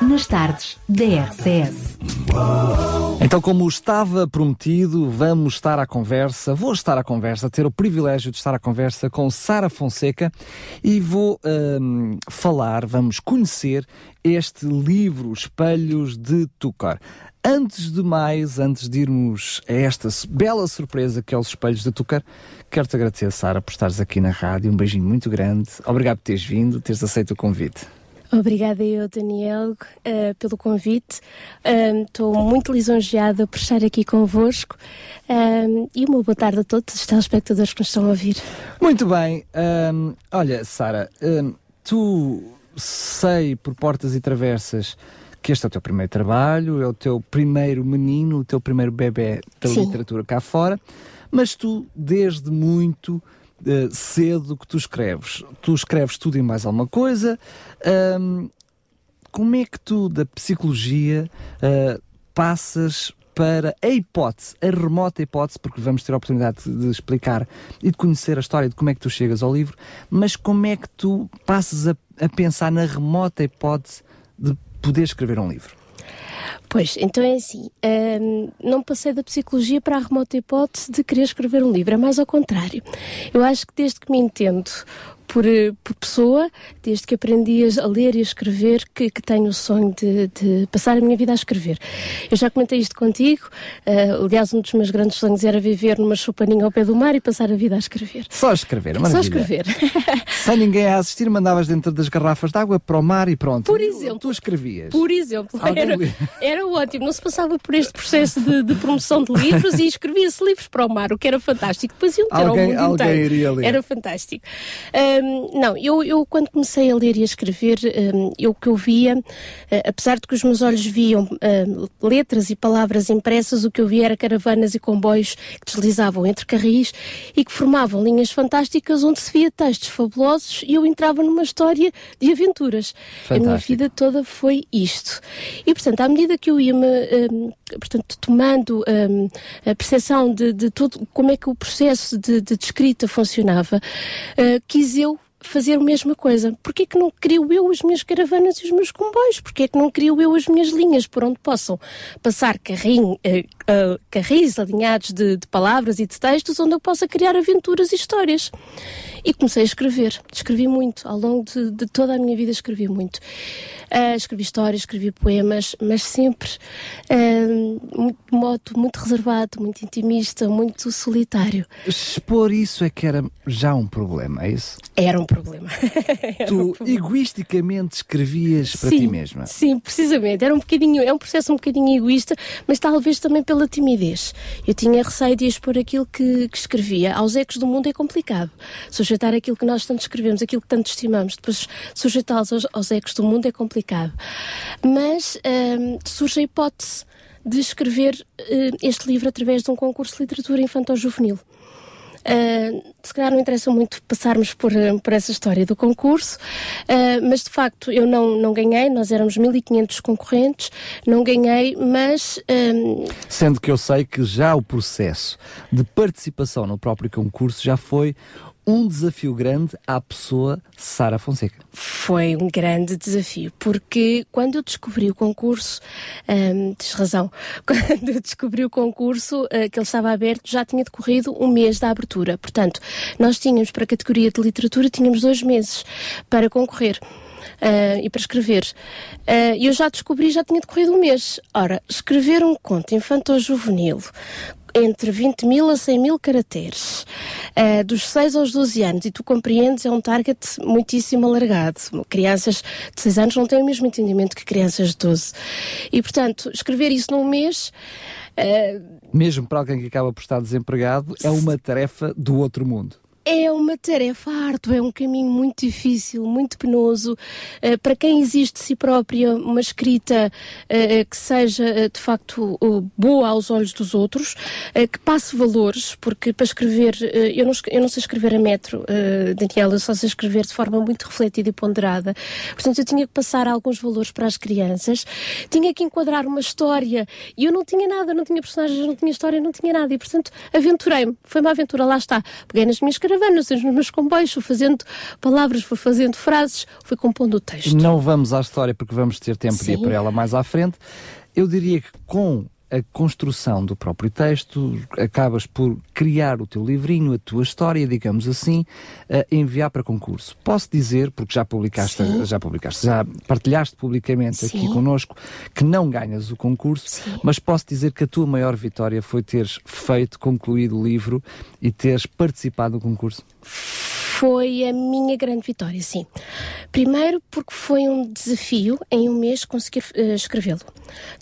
nas tardes da RCS. Então, como estava prometido, vamos estar à conversa, vou estar à conversa, ter o privilégio de estar à conversa com Sara Fonseca e vou um, falar, vamos conhecer este livro Espelhos de Tucar. Antes de mais, antes de irmos a esta bela surpresa que é os Espelhos de Tucar, quero-te agradecer, Sara, por estares aqui na rádio. Um beijinho muito grande. Obrigado por teres vindo, teres aceito o convite. Obrigada eu, Daniel, uh, pelo convite. Estou uh, muito lisonjeada por estar aqui convosco uh, e uma boa tarde a todos os telespectadores que nos estão a ouvir. Muito bem. olha, Sara, tu sei por portas e travessas que este é o teu primeiro trabalho, é o teu primeiro menino, o teu primeiro bebê da Sim. literatura cá fora, mas tu, desde muito uh, cedo que tu escreves. Tu escreves tudo e mais alguma coisa. Um, como é que tu, da psicologia, uh, passas para a hipótese, a remota hipótese, porque vamos ter a oportunidade de explicar e de conhecer a história de como é que tu chegas ao livro, mas como é que tu passas a, a pensar na remota hipótese de poder escrever um livro? Pois, então é assim, hum, não passei da psicologia para a remota hipótese de querer escrever um livro, é mais ao contrário. Eu acho que desde que me entendo por, eh, por pessoa, desde que aprendi a ler e a escrever, que, que tenho o sonho de, de, passar a minha vida a escrever. Eu já comentei isto contigo, uh, aliás, um dos meus grandes sonhos era viver numa chupaninha ao pé do mar e passar a vida a escrever. Só escrever, maravilha. Só escrever. Sem ninguém a assistir, mandavas dentro das garrafas de água para o mar e pronto. Por exemplo. Tu escrevias. Por exemplo. Era, era, ótimo, não se passava por este processo de, de promoção de livros e escrevia-se livros para o mar, o que era fantástico. Depois iam ter alguém, ao mundo alguém Iria ler. Era fantástico. Um, não, eu, eu quando comecei a ler e a escrever, um, eu que eu via, uh, apesar de que os meus olhos viam uh, letras e palavras impressas, o que eu via era caravanas e comboios que deslizavam entre carris e que formavam linhas fantásticas onde se via textos fabulosos e eu entrava numa história de aventuras. Fantástico. A minha vida toda foi isto. E, portanto, à medida que eu ia-me, um, portanto, tomando a percepção de, de tudo, como é que o processo de, de escrita funcionava, uh, quis eu fazer a mesma coisa. Porquê que não crio eu as minhas caravanas e os meus comboios? Porquê que não crio eu as minhas linhas por onde possam passar carrinho, uh, uh, carris alinhados de, de, palavras e de textos onde eu possa criar aventuras e histórias? E comecei a escrever. Escrevi muito. Ao longo de, de toda a minha vida escrevi muito. Uh, escrevi histórias, escrevi poemas, mas sempre muito, de modo muito reservado, muito intimista, muito solitário. Expor isso é que era já um problema, é isso? Era um problema. tu um egoisticamente escrevias para sim, ti mesma? Sim, precisamente. Era um bocadinho, é um processo um bocadinho egoísta, mas talvez também pela timidez. Eu tinha receio de expor aquilo que, que escrevia. Aos ecos do mundo é complicado. Sujeitar aquilo que nós tanto escrevemos, aquilo que tanto estimamos, depois sujeitá-los aos, aos ecos do mundo é complicado. Mas um, surge a hipótese de escrever uh, este livro através de um concurso de literatura infantil-juvenil. Uh, se calhar não interessa muito passarmos por, uh, por essa história do concurso, uh, mas de facto eu não, não ganhei, nós éramos 1500 concorrentes, não ganhei, mas. Sendo que eu sei que já o processo de participação no próprio concurso já foi um desafio grande à pessoa Sara Fonseca. Foi um grande desafio, porque quando eu descobri o concurso, hum, tens razão, quando eu descobri o concurso, uh, que ele estava aberto, já tinha decorrido um mês da abertura. Portanto, nós tínhamos para a categoria de literatura, tínhamos dois meses para concorrer. Uh, e para escrever. Uh, eu já descobri, já tinha decorrido um mês. Ora, escrever um conto infantil-juvenil entre 20 mil a 100 mil caracteres, uh, dos 6 aos 12 anos, e tu compreendes, é um target muitíssimo alargado. Crianças de 6 anos não têm o mesmo entendimento que crianças de 12. E, portanto, escrever isso num mês. Uh, mesmo para alguém que acaba por estar desempregado, é uma tarefa do outro mundo É uma tarefa árdua, é um caminho muito difícil, muito penoso. Uh, para quem existe de si própria uma escrita uh, que seja de facto boa aos olhos dos outros, que passe valores, porque para escrever, eu, não, eu não sei escrever a metro, Daniela, eu só sei escrever de forma muito refletida e ponderada. Portanto, eu tinha que passar alguns valores para as crianças, tinha que enquadrar uma história e eu não tinha nada, não tinha personagens, não tinha história, não tinha nada. E portanto, aventurei-me. Foi uma aventura, lá está. Peguei nas minhas caravanas, nos meus comboios, fui fazendo palavras, fui fazendo frases, fui compondo o texto. Não vamos à história porque vamos ter tempo Sim. de ir para ela mais à frente. Eu diria que com a construção do próprio texto, acabas por criar o teu livrinho, a tua história, digamos assim, enviar para concurso. Posso dizer, porque já publicaste, já publicaste, já partilhaste publicamente Sim. aqui connosco, que não ganhas o concurso, Sim. mas posso dizer que a tua maior vitória foi teres feito, concluído o livro e teres participado do concurso foi a minha grande vitória, sim. Primeiro porque foi um desafio em um mês conseguir uh, escrevê-lo.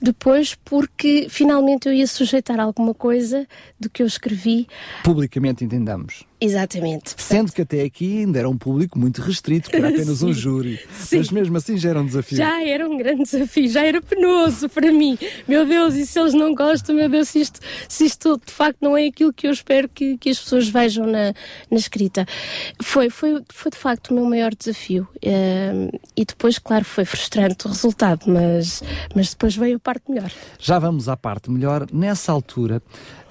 Depois porque finalmente eu ia sujeitar alguma coisa do que eu escrevi. Publicamente entendamos. Exatamente. Sendo que até aqui ainda era um público muito restrito, que era apenas um júri. Sim. Mas mesmo assim já era um desafio. Já era um grande desafio, já era penoso para mim. Meu Deus, e se eles não gostam, meu Deus, se isto, se isto de facto não é aquilo que eu espero que, que as pessoas vejam na, na escrita. Foi, foi, foi de facto o meu maior desafio. Uh, e depois, claro, foi frustrante o resultado, mas, mas depois veio a parte melhor. Já vamos à parte melhor. Nessa altura,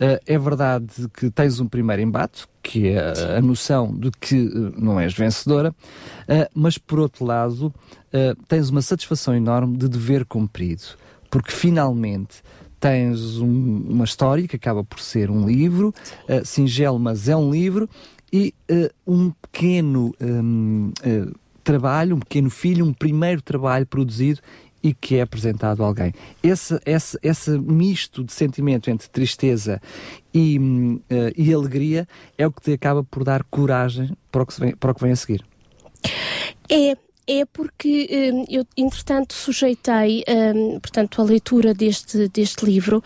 uh, é verdade que tens um primeiro embate, que é a noção de que uh, não és vencedora, uh, mas por outro lado, uh, tens uma satisfação enorme de dever cumprido, porque finalmente tens um, uma história que acaba por ser um livro, singelo, mas é um livro, e um pequeno um, trabalho, um pequeno filho, um primeiro trabalho produzido e que é apresentado a alguém. Esse, esse, esse misto de sentimento entre tristeza e, uh, e alegria é o que te acaba por dar coragem para o que, vem, para o que vem a seguir. É, é porque um, eu, entretanto, sujeitei, um, portanto, a leitura deste, deste livro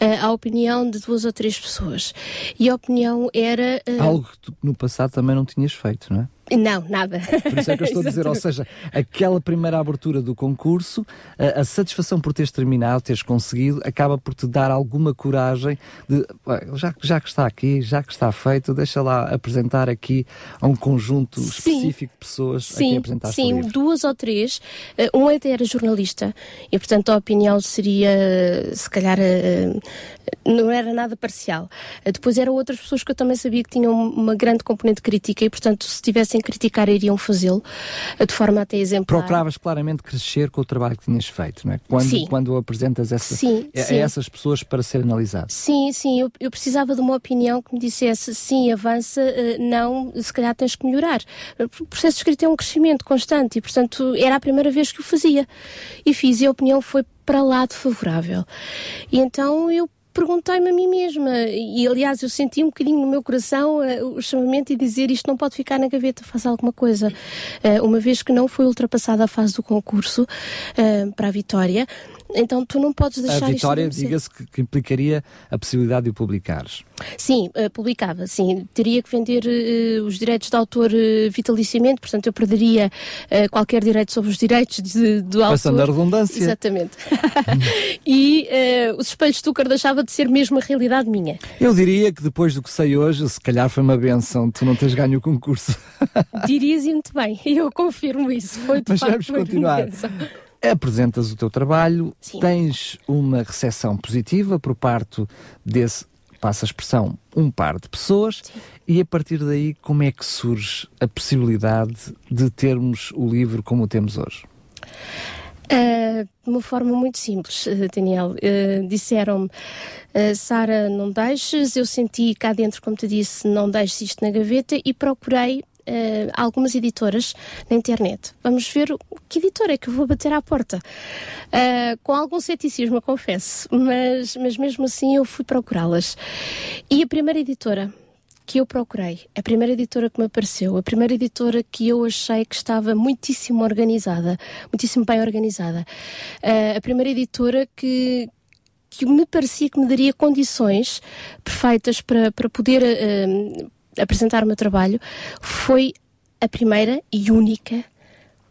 uh, à opinião de duas ou três pessoas. E a opinião era... Uh... Algo que tu, no passado também não tinhas feito, não é? Não, nada. Por isso é que eu estou a dizer, ou seja, aquela primeira abertura do concurso, a, a, satisfação por teres terminado, teres conseguido, acaba por te dar alguma coragem de, já, já que está aqui, já que está feito, deixa lá apresentar aqui a um conjunto sim, específico de pessoas sim, a quem apresentaste Sim, livro. duas ou três. Uh, um até era jornalista e, portanto, a opinião seria, se calhar, uh, não era nada parcial. Uh, depois eram outras pessoas que eu também sabia que tinham uma grande componente crítica e, portanto, se tivessem sem criticar, iriam fazê-lo de forma até exemplar. Procuravas claramente crescer com o trabalho que tinhas feito, não é? Quando, sim. quando apresentas essa, sim, a, sim. a, essas pessoas para ser analisado. Sim, sim, eu, eu, precisava de uma opinião que me dissesse sim, avança, eh, não, se calhar tens que melhorar. O processo de escrita é um crescimento constante e, portanto, era a primeira vez que o fazia. E fiz e a opinião foi para lá de favorável. E então eu perguntei-me a mim mesma, e aliás eu senti um bocadinho no meu coração uh, o chamamento e dizer isto não pode ficar na gaveta, faz alguma coisa. Uh, uma vez que não foi ultrapassada a fase do concurso uh, para a vitória, então tu não podes deixar A vitória, diga-se, que, que, implicaria a possibilidade de o publicares. Sim, uh, publicava, sim. Teria que vender uh, os direitos de autor uh, vitaliciamente, portanto eu perderia qualquer direito sobre os direitos de, do autor. Passando a redundância. Exatamente. e os espelhos de Stucker deixava de ser mesmo a realidade minha. Eu diria que depois do que sei hoje, se calhar foi uma benção tu não teres ganho o concurso. Dirias muito bem, eu confirmo isso. Foi de Mas facto vamos continuar apresentas o teu trabalho, Sim. tens uma recepção positiva por parte desse, passa a expressão, um par de pessoas, Sim. e a partir daí, como é que surge a possibilidade de termos o livro como o temos hoje? Uh, de uma forma muito simples, uh, Daniel. Uh, Disseram-me, uh, Sara, não deixes. Eu senti cá dentro, como te disse, não deixes isto na gaveta e procurei uh, algumas editoras na internet. Vamos ver que editora é que eu vou bater à porta. Uh, com algum ceticismo, confesso, mas, mas mesmo assim eu fui procurá-las. E a primeira editora que eu procurei, a primeira editora que me apareceu, a primeira editora que eu achei que estava muitíssimo organizada, muitíssimo bem organizada, uh, a primeira editora que, que me parecia que me daria condições perfeitas para, para poder uh, apresentar o meu trabalho foi a primeira e única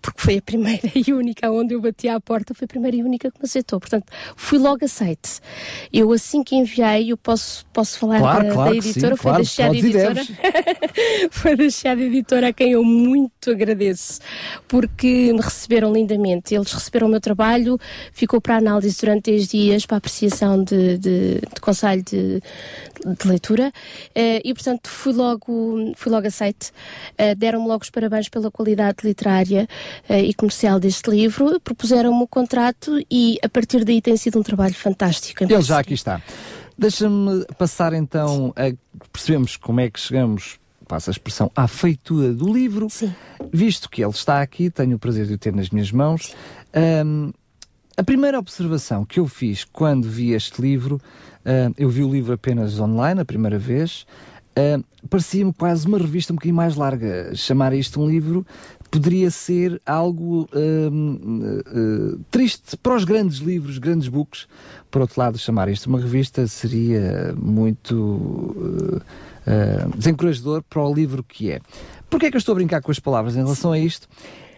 porque foi a primeira e única onde eu bati à porta, foi a primeira e única que me aceitou. Portanto, fui logo aceite. Eu, assim que enviei, eu posso, posso falar claro, da, claro da editora, sim, foi claro, da Chiada Editora. foi da Editora a quem eu muito agradeço, porque me receberam lindamente. Eles receberam o meu trabalho, ficou para análise durante 10 dias, para apreciação de, de, de conselho de, de leitura, uh, e portanto fui logo, fui logo aceite. Uh, Deram-me logo os parabéns pela qualidade literária uh, e comercial deste livro, propuseram-me o contrato e a partir daí tem sido um trabalho fantástico. Ele já aqui está. Deixa-me passar então a percebemos como é que chegamos passa a expressão, à feitura do livro, Sim. visto que ele está aqui, tenho o prazer de o ter nas minhas mãos. Um, a primeira observação que eu fiz quando vi este livro, uh, eu vi o livro apenas online a primeira vez, uh, parecia-me quase uma revista um bocadinho mais larga. Chamar isto um livro poderia ser algo uh, uh, triste para os grandes livros, grandes books. Por outro lado, chamar isto uma revista seria muito desencorajador para o livro que é. Porquê é que eu estou a brincar com as palavras em relação a isto?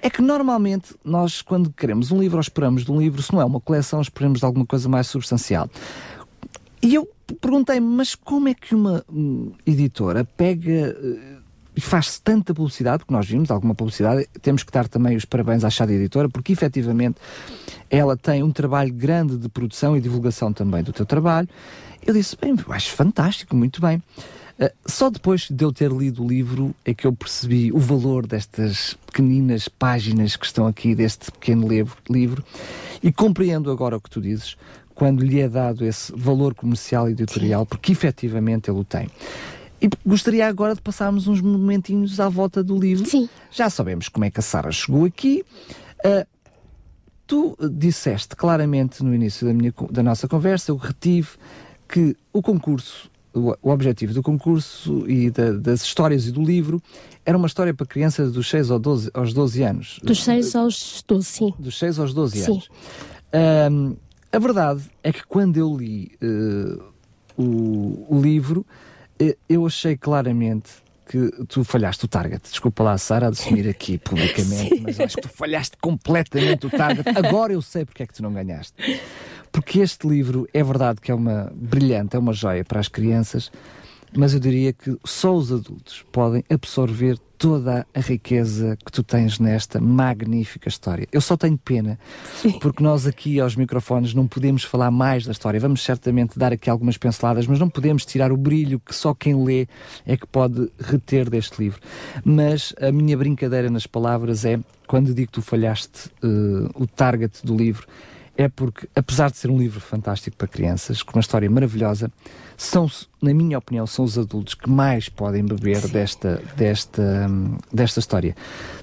É que normalmente nós, quando queremos um livro ou esperamos de um livro, se não é uma coleção, esperamos de alguma coisa mais substancial. E eu perguntei-me, mas como é que uma um, editora pega e faz-se tanta publicidade, porque nós vimos alguma publicidade, temos que dar também os parabéns à Chada Editora, porque efetivamente ela tem um trabalho grande de produção e divulgação também do teu trabalho. Eu disse, bem, eu acho fantástico, muito bem. Uh, só depois de eu ter lido o livro é que eu percebi o valor destas pequeninas páginas que estão aqui, deste pequeno livro, livro e compreendo agora o que tu dizes, quando lhe é dado esse valor comercial e editorial, porque efetivamente ele o tem. E gostaria agora de passarmos uns momentinhos à volta do livro. Sim. Já sabemos como é que a Sara chegou aqui. Uh, tu disseste claramente no início da, minha, da nossa conversa, eu retive que o concurso, o, o objetivo do concurso e da, das histórias e do livro era uma história para crianças dos 6 aos 12, aos 12 anos. Dos 6 aos 12, sim. Dos 6 aos 12 sim. anos. Um, a verdade é que quando eu li uh, o, o livro, eu achei claramente que tu falhaste o target. Desculpa lá, Sara, a assumir aqui publicamente, mas acho que tu falhaste completamente o target. Agora eu sei porque é que tu não ganhaste. Porque este livro é verdade que é uma brilhante, é uma joia para as crianças, mas eu diria que só os adultos podem absorver toda a riqueza que tu tens nesta magnífica história. Eu só tenho pena, porque nós aqui aos microfones não podemos falar mais da história. Vamos certamente dar aqui algumas pinceladas, mas não podemos tirar o brilho que só quem lê é que pode reter deste livro. Mas a minha brincadeira nas palavras é, quando digo que tu falhaste uh, o target do livro, é porque, apesar de ser um livro fantástico para crianças, com uma história maravilhosa, são, na minha opinião, são os adultos que mais podem beber desta, desta, desta história.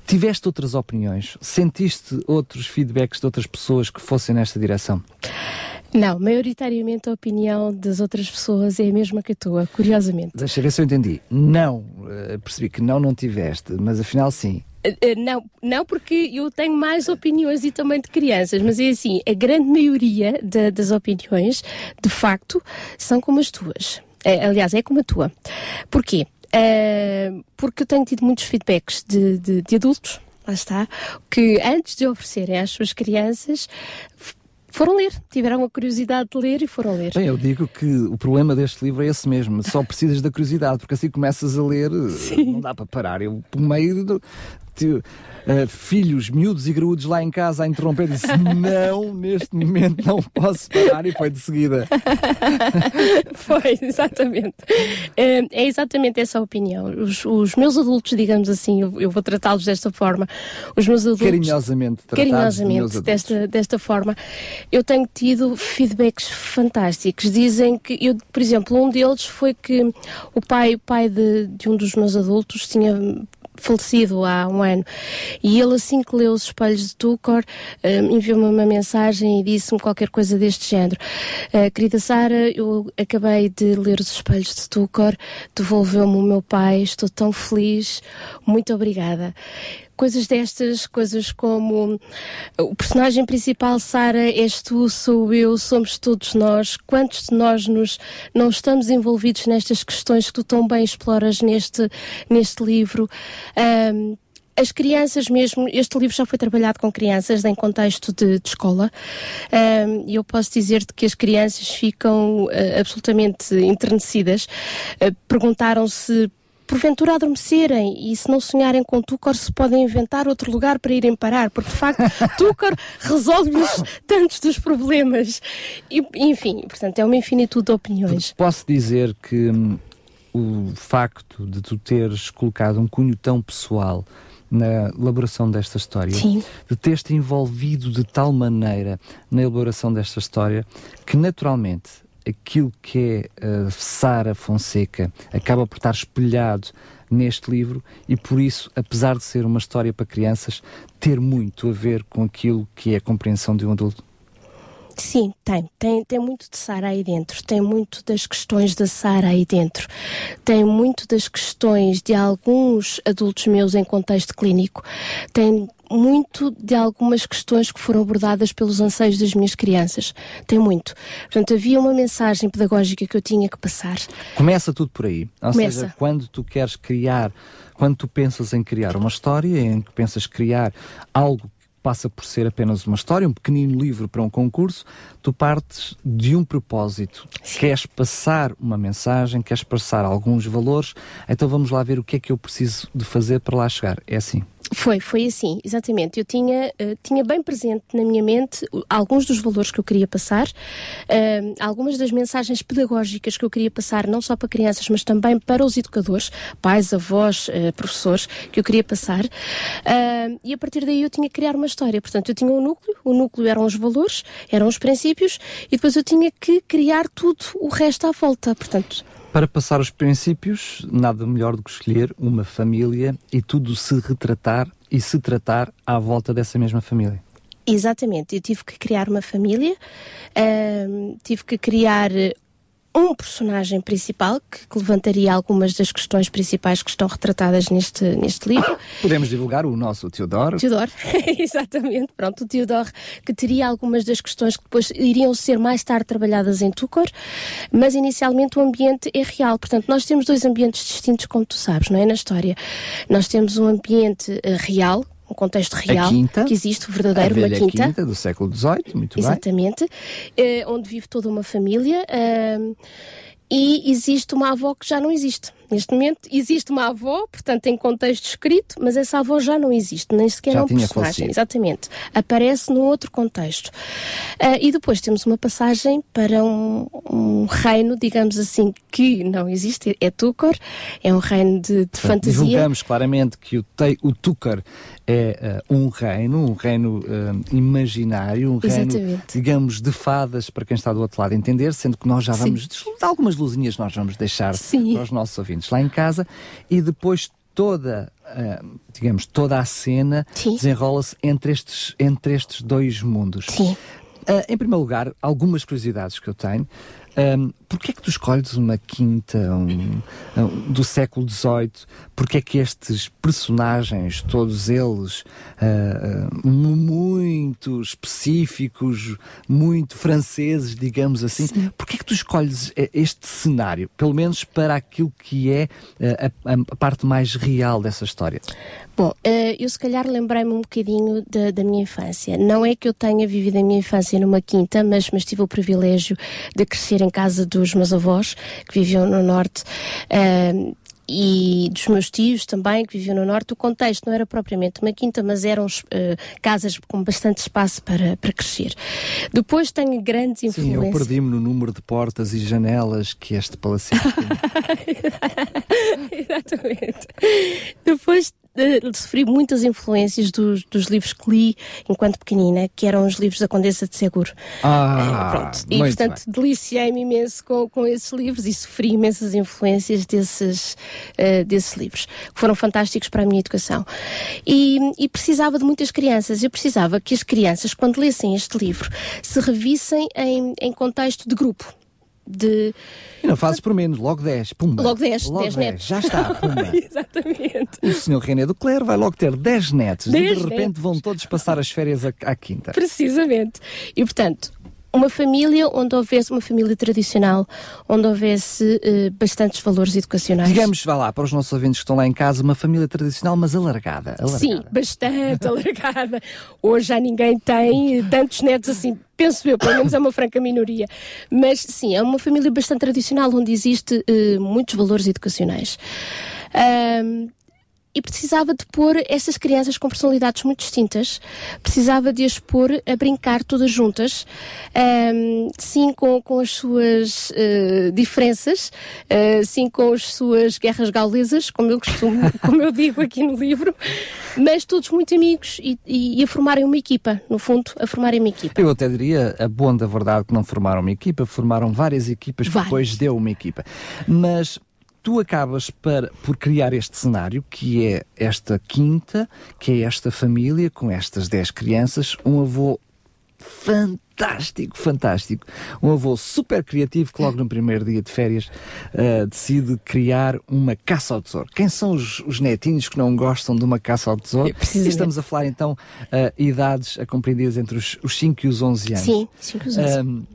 Tiveste outras opiniões? Sentiste outros feedbacks de outras pessoas que fossem nesta direção? Não, maioritariamente a opinião das outras pessoas é a mesma que a tua, curiosamente. Deixa ver se eu entendi. Não, uh, percebi que não, não tiveste, mas afinal sim. Uh, não, não, porque eu tenho mais opiniões e também de crianças, mas é assim, a grande maioria de, das opiniões, de facto, são como as tuas. Uh, aliás, é como a tua. Porquê? porque eu tenho tido muitos feedbacks de, de, de adultos, lá está, que antes de oferecerem às suas crianças foram ler, tiveram a curiosidade de ler e foram ler. Bem, eu digo que o problema deste livro é esse mesmo, só precisas da curiosidade, porque assim começas a ler, Sim. não dá para parar. Eu, por meio uh, filhos miúdos e graúdos lá em casa a interromper, disse: Não, neste momento não posso parar, e foi de seguida. foi, exatamente. É, é exatamente essa a opinião. Os, os, meus adultos, digamos assim, eu, eu vou tratá-los desta forma, os meus adultos. Carinhosamente. Carinhosamente, desta, desta forma. Eu tenho tido feedbacks fantásticos. Dizem que, eu, por exemplo, um deles foi que o pai, o pai de, de um dos meus adultos tinha falecido há um ano. E ele, assim que leu Os Espelhos de Tucor, uh, enviou-me uma mensagem e disse-me qualquer coisa deste género. Uh, querida Sara, eu acabei de ler Os Espelhos de Tucor, devolveu-me o meu pai, estou tão feliz, muito obrigada. Coisas destas, coisas como o personagem principal, Sara, és tu, sou eu, somos todos nós. Quantos de nós nos, não estamos envolvidos nestas questões que tu tão bem exploras neste, neste livro? Um, as crianças mesmo, este livro já foi trabalhado com crianças em contexto de, de escola e eu posso dizer-te que as crianças ficam uh, absolutamente enternecidas. Uh, Perguntaram-se porventura adormecerem e se não sonharem com Tucor se podem inventar outro lugar para irem parar, porque de facto Tucor resolve-lhes tantos dos problemas. E, enfim, portanto, é uma infinitude de opiniões. Posso dizer que hum, o facto de tu teres colocado um cunho tão pessoal na elaboração desta história, Sim. de teres-te envolvido de tal maneira na elaboração desta história que naturalmente aquilo que é uh, Sara Fonseca acaba por estar espelhado neste livro e por isso, apesar de ser uma história para crianças, ter muito a ver com aquilo que é a compreensão de um adulto. Sim, tem. Tem, tem muito de Sara aí dentro. Tem muito das questões da Sara aí dentro. Tem muito das questões de alguns adultos meus em contexto clínico. Tem muito de algumas questões que foram abordadas pelos anseios das minhas crianças. Tem muito. Portanto, havia uma mensagem pedagógica que eu tinha que passar. Começa tudo por aí. Ou Começa. seja, quando tu queres criar, quando tu pensas em criar uma história, em que pensas criar algo passa por ser apenas uma história, um pequenino livro para um concurso, tu partes de um propósito. Sim. Queres passar uma mensagem, queres passar alguns valores, então vamos lá ver o que é que eu preciso de fazer para lá chegar. É assim. Foi, foi assim, exatamente. Eu tinha, uh, tinha bem presente na minha mente alguns dos valores que eu queria passar, uh, algumas das mensagens pedagógicas que eu queria passar, não só para crianças, mas também para os educadores, pais, avós, uh, professores, que eu queria passar. e a partir daí eu tinha que criar uma história. Portanto, eu tinha um núcleo, o núcleo eram os valores, eram os princípios, e depois eu tinha que criar tudo o resto à volta. Portanto, para passar os princípios, nada melhor do que escolher uma família e tudo se retratar e se tratar à volta dessa mesma família. Exatamente, eu tive que criar uma família, uh, tive que criar um personagem principal que, que, levantaria algumas das questões principais que estão retratadas neste, neste livro. Podemos divulgar o nosso Teodoro. Teodoro, exatamente. Pronto, o Teodoro que teria algumas das questões que depois iriam ser mais tarde trabalhadas em Tucor, mas inicialmente o ambiente é real. Portanto, nós temos dois ambientes distintos, como tu sabes, não é? Na história. Nós temos um ambiente uh, real, um contexto real quinta, que existe, verdadeiro, uma quinta. quinta do século XVIII, muito Exatamente, bem. Exatamente, uh, onde vive toda uma família. Uh, e existe uma avó que já não existe. Neste momento existe uma avó, portanto, em contexto escrito, mas essa avó já não existe, nem sequer já é um personagem. Falecido. Exatamente. Aparece num outro contexto. Uh, e depois temos uma passagem para um, um, reino, digamos assim, que não existe, é Túcar, é um reino de, de portanto, fantasia. Julgamos claramente que o, te, o Túcar é uh, um reino, um reino uh, imaginário, um Exatamente. reino, digamos, de fadas para quem está do outro lado entender, sendo que nós já vamos, algumas luzinhas nós vamos deixar Sim. para os nossos ouvintes lá em casa e depois toda, uh, digamos, toda a cena desenrola-se entre estes, entre estes dois mundos. Sim. Uh, em primeiro lugar, algumas curiosidades que eu tenho. Um, Porquê é que tu escolhes uma quinta um, um, do século XVIII? Porquê é que estes personagens, todos eles uh, muito específicos, muito franceses, digamos assim, Sim. porquê é que tu escolhes este cenário, pelo menos para aquilo que é uh, a, a, parte mais real dessa história? Bom, uh, eu se calhar lembrei-me um bocadinho da, da, minha infância. Não é que eu tenha vivido a minha infância numa quinta, mas, mas tive o privilégio de crescer em casa dos meus avós, que viviam no Norte. Uh, e dos meus tios também, que viviam no Norte, o contexto não era propriamente uma quinta, mas eram uh, casas com bastante espaço para, para crescer. Depois tenho grandes influências. Sim, eu perdi-me no número de portas e janelas que este palacete Exatamente. Depois sofri muitas influências dos, dos, livros que li enquanto pequenina, que eram os livros da Condessa de Seguro. Ah, uh, pronto. E portanto deliciei-me imenso com, com esses livros e sofri imensas influências desses, uh, desses livros, que foram fantásticos para a minha educação. E, e, precisava de muitas crianças. Eu precisava que as crianças, quando lessem este livro, se revissem em, em contexto de grupo de. E não fazes por menos, logo 10, pumba. Logo 10, 10 netos. Já está, pumba. Exatamente. O senhor René Ducler vai logo ter 10 netos dez e de repente netos. vão todos passar as férias à, à quinta. Precisamente. E portanto, uma família onde houvesse uma família tradicional, onde houvesse uh, bastantes valores educacionais. Digamos, vá lá, para os nossos ouvintes que estão lá em casa, uma família tradicional, mas alargada. alargada. Sim, bastante alargada. Hoje já ninguém tem tantos netos assim. Penso eu, pelo menos é uma franca minoria. Mas sim, é uma família bastante tradicional, onde existe uh, muitos valores educacionais. Um, e precisava de pôr essas crianças com personalidades muito distintas, precisava de as pôr a brincar todas juntas, um, sim com, com as suas uh, diferenças, uh, sim com as suas guerras gaulesas, como eu costumo, como eu digo aqui no livro, mas todos muito amigos e, e, e, a formarem uma equipa, no fundo, a formarem uma equipa. Eu até diria, a bom da verdade, que não formaram uma equipa, formaram várias equipas que depois deu uma equipa. Mas tu acabas para, por criar este cenário, que é esta quinta, que é esta família com estas 10 crianças, um avô fantástico, fantástico. Um avô super criativo que logo no primeiro dia de férias uh, decide criar uma caça ao tesouro. Quem são os, os, netinhos que não gostam de uma caça ao tesouro? Estamos a falar então uh, idades a compreendidas entre os, os 5 e os 11 anos. Sim, 5 e os 11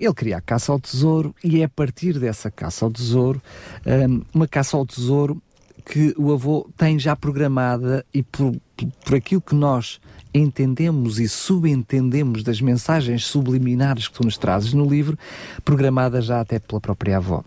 ele queria a caça ao tesouro e é a partir dessa caça ao tesouro, um, uma caça ao tesouro que o avô tem já programada e por, por aquilo que nós entendemos e subentendemos das mensagens subliminares que tu nos trazes no livro, programada já até pela própria avó.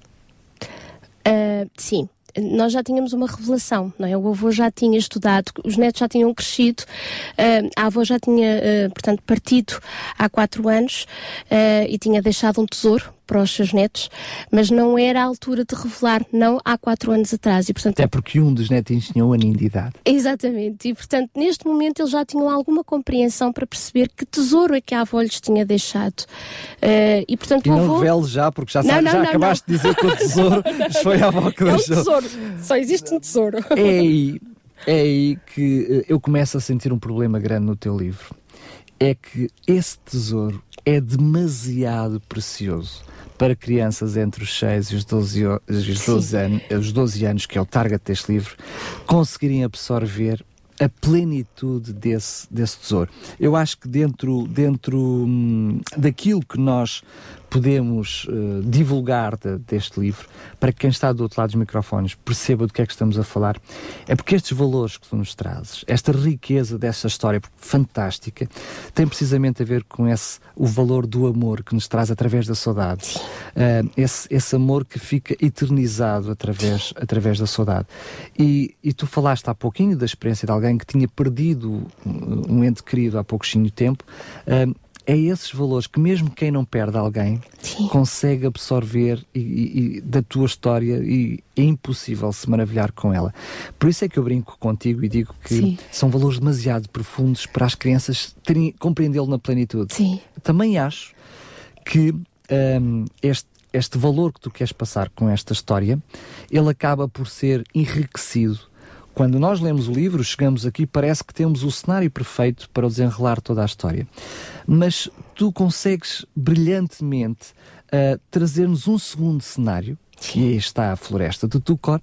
Uh, sim, nós já tínhamos uma revelação, não é? O avô já tinha estudado, os netos já tinham crescido, uh, a avó já tinha, uh, portanto, partido há quatro anos uh, e tinha deixado um tesouro para os seus netos, mas não era a altura de revelar, não há quatro anos atrás. E, portanto, Até porque um dos netinhos tinha um aninho de idade. Exatamente, e portanto, neste momento eles já tinham alguma compreensão para perceber que tesouro é que a avó lhes tinha deixado. Uh, e portanto, e não avô... já, porque já, sabe, não, já não, acabaste não. de dizer que o tesouro foi a avó que deixou. É um tesouro, só existe um tesouro. É aí, é aí que eh, eu começo a sentir um problema grande no teu livro. É que esse tesouro é demasiado precioso para crianças entre os 6 e os 12, os 12, anos, os 12 anos, que é o target deste livro, conseguirem absorver a plenitude desse, desse tesouro. Eu acho que dentro, dentro hum, daquilo que nós podemos uh, divulgar de, deste livro, para que quem está do outro lado dos microfones perceba do que é que estamos a falar, é porque estes valores que tu nos trazes, esta riqueza dessa história fantástica, tem precisamente a ver com esse, o valor do amor que nos traz através da saudade. Uh, esse, esse amor que fica eternizado através, através da saudade. E, e tu falaste há pouquinho da experiência de alguém que tinha perdido um ente querido há pouquinho tempo. Uh, é esses valores que mesmo quem não perde alguém Sim. consegue absorver e, e, e, da tua história e é impossível se maravilhar com ela. Por isso é que eu brinco contigo e digo que Sim. são valores demasiado profundos para as crianças compreendê-lo na plenitude. Sim. Também acho que um, este, este valor que tu queres passar com esta história, ele acaba por ser enriquecido quando nós lemos o livro, chegamos aqui, parece que temos o cenário perfeito para desenrolar toda a história. Mas tu consegues brilhantemente uh, trazer-nos um segundo cenário, que aí está a floresta de Tucor,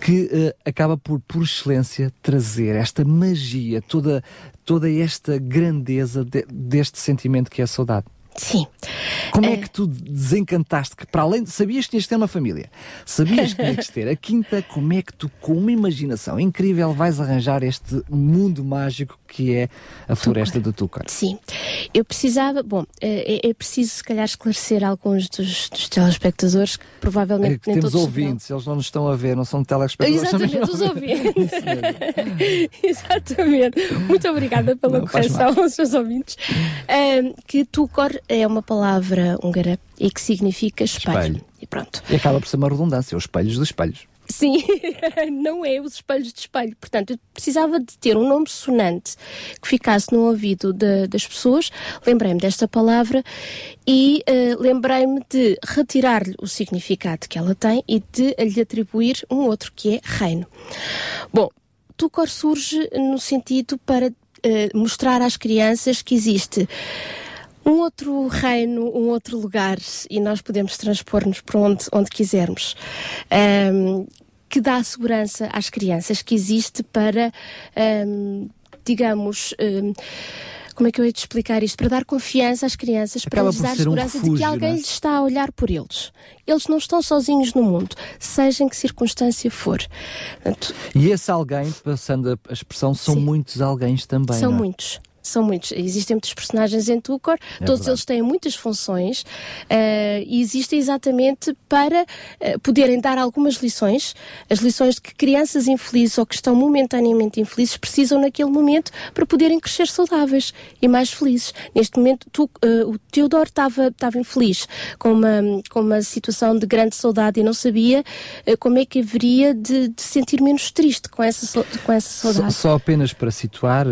que uh, acaba por, por excelência, trazer esta magia, toda, toda esta grandeza de, deste sentimento que é a saudade. Sim. Como é que tu desencantaste que, para além de. Sabias que tinhas de ter uma família, sabias que tinhas de ter a quinta, como é que tu, com uma imaginação incrível, vais arranjar este mundo mágico que é a floresta do Túcar? Sim. Eu precisava. Bom, é, é, é preciso, se calhar, esclarecer alguns dos, dos telespectadores que provavelmente. É que temos ouvintes, eles não nos estão a ver, não são telespectadores. Exatamente, os ouvintes. Exatamente. Muito obrigada pela não, correção aos seus ouvintes. Um, que Túcor é uma palavra húngara e que significa espelho. espelho. E pronto. E acaba por ser uma redundância, os espelhos dos espelhos. Sim, não é os espelhos de espelho. Portanto, eu precisava de ter um nome sonante que ficasse no ouvido de, das pessoas. Lembrei-me desta palavra e uh, lembrei-me de retirar-lhe o significado que ela tem e de lhe atribuir um outro que é reino. Bom, Tucor surge no sentido para uh, mostrar às crianças que existe um outro reino, um outro lugar, e nós podemos transpor-nos para onde, onde quisermos. Um, que dá segurança às crianças, que existe para, um, digamos, um, como é que eu ia te explicar isto? Para dar confiança às crianças, Acaba para lhes dar segurança um refúgio, de que alguém é? lhes está a olhar por eles. Eles não estão sozinhos no mundo, seja em que circunstância for. E esse alguém, passando a expressão, são Sim. muitos alguém também. São não? É? muitos são muitos. Existem muitos personagens em Tucor, é todos verdade. eles têm muitas funções uh, e existem exatamente para uh, poderem dar algumas lições, as lições de que crianças infelizes ou que estão momentaneamente infelizes precisam naquele momento para poderem crescer saudáveis e mais felizes. Neste momento, tu, uh, o Teodoro estava infeliz com uma, com uma situação de grande saudade e não sabia como é que haveria de, de sentir menos triste com essa, com essa saudade. Só, só apenas para situar,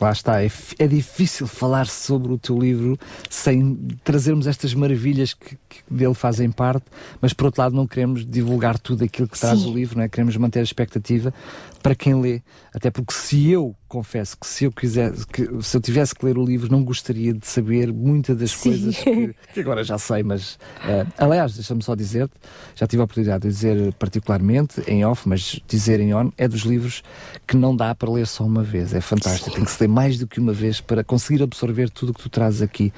lá está, é, é difícil falar sobre o teu livro sem trazermos estas maravilhas que, que, dele fazem parte, mas por outro lado não queremos divulgar tudo aquilo que traz Sim. o livro, não é? queremos manter a expectativa para quem lê, até porque se eu confesso que se eu quisesse, que, se eu tivesse que ler o livro, não gostaria de saber muitas das Sim. coisas que, que, agora já sei, mas uh, aliás, deixa-me só dizer-te, já tive a oportunidade de dizer particularmente em off, mas dizer em on, é dos livros que não dá para ler só uma vez, é fantástico, Sim. tem que se ler mais do que uma vez para conseguir absorver tudo o que tu trazes aqui.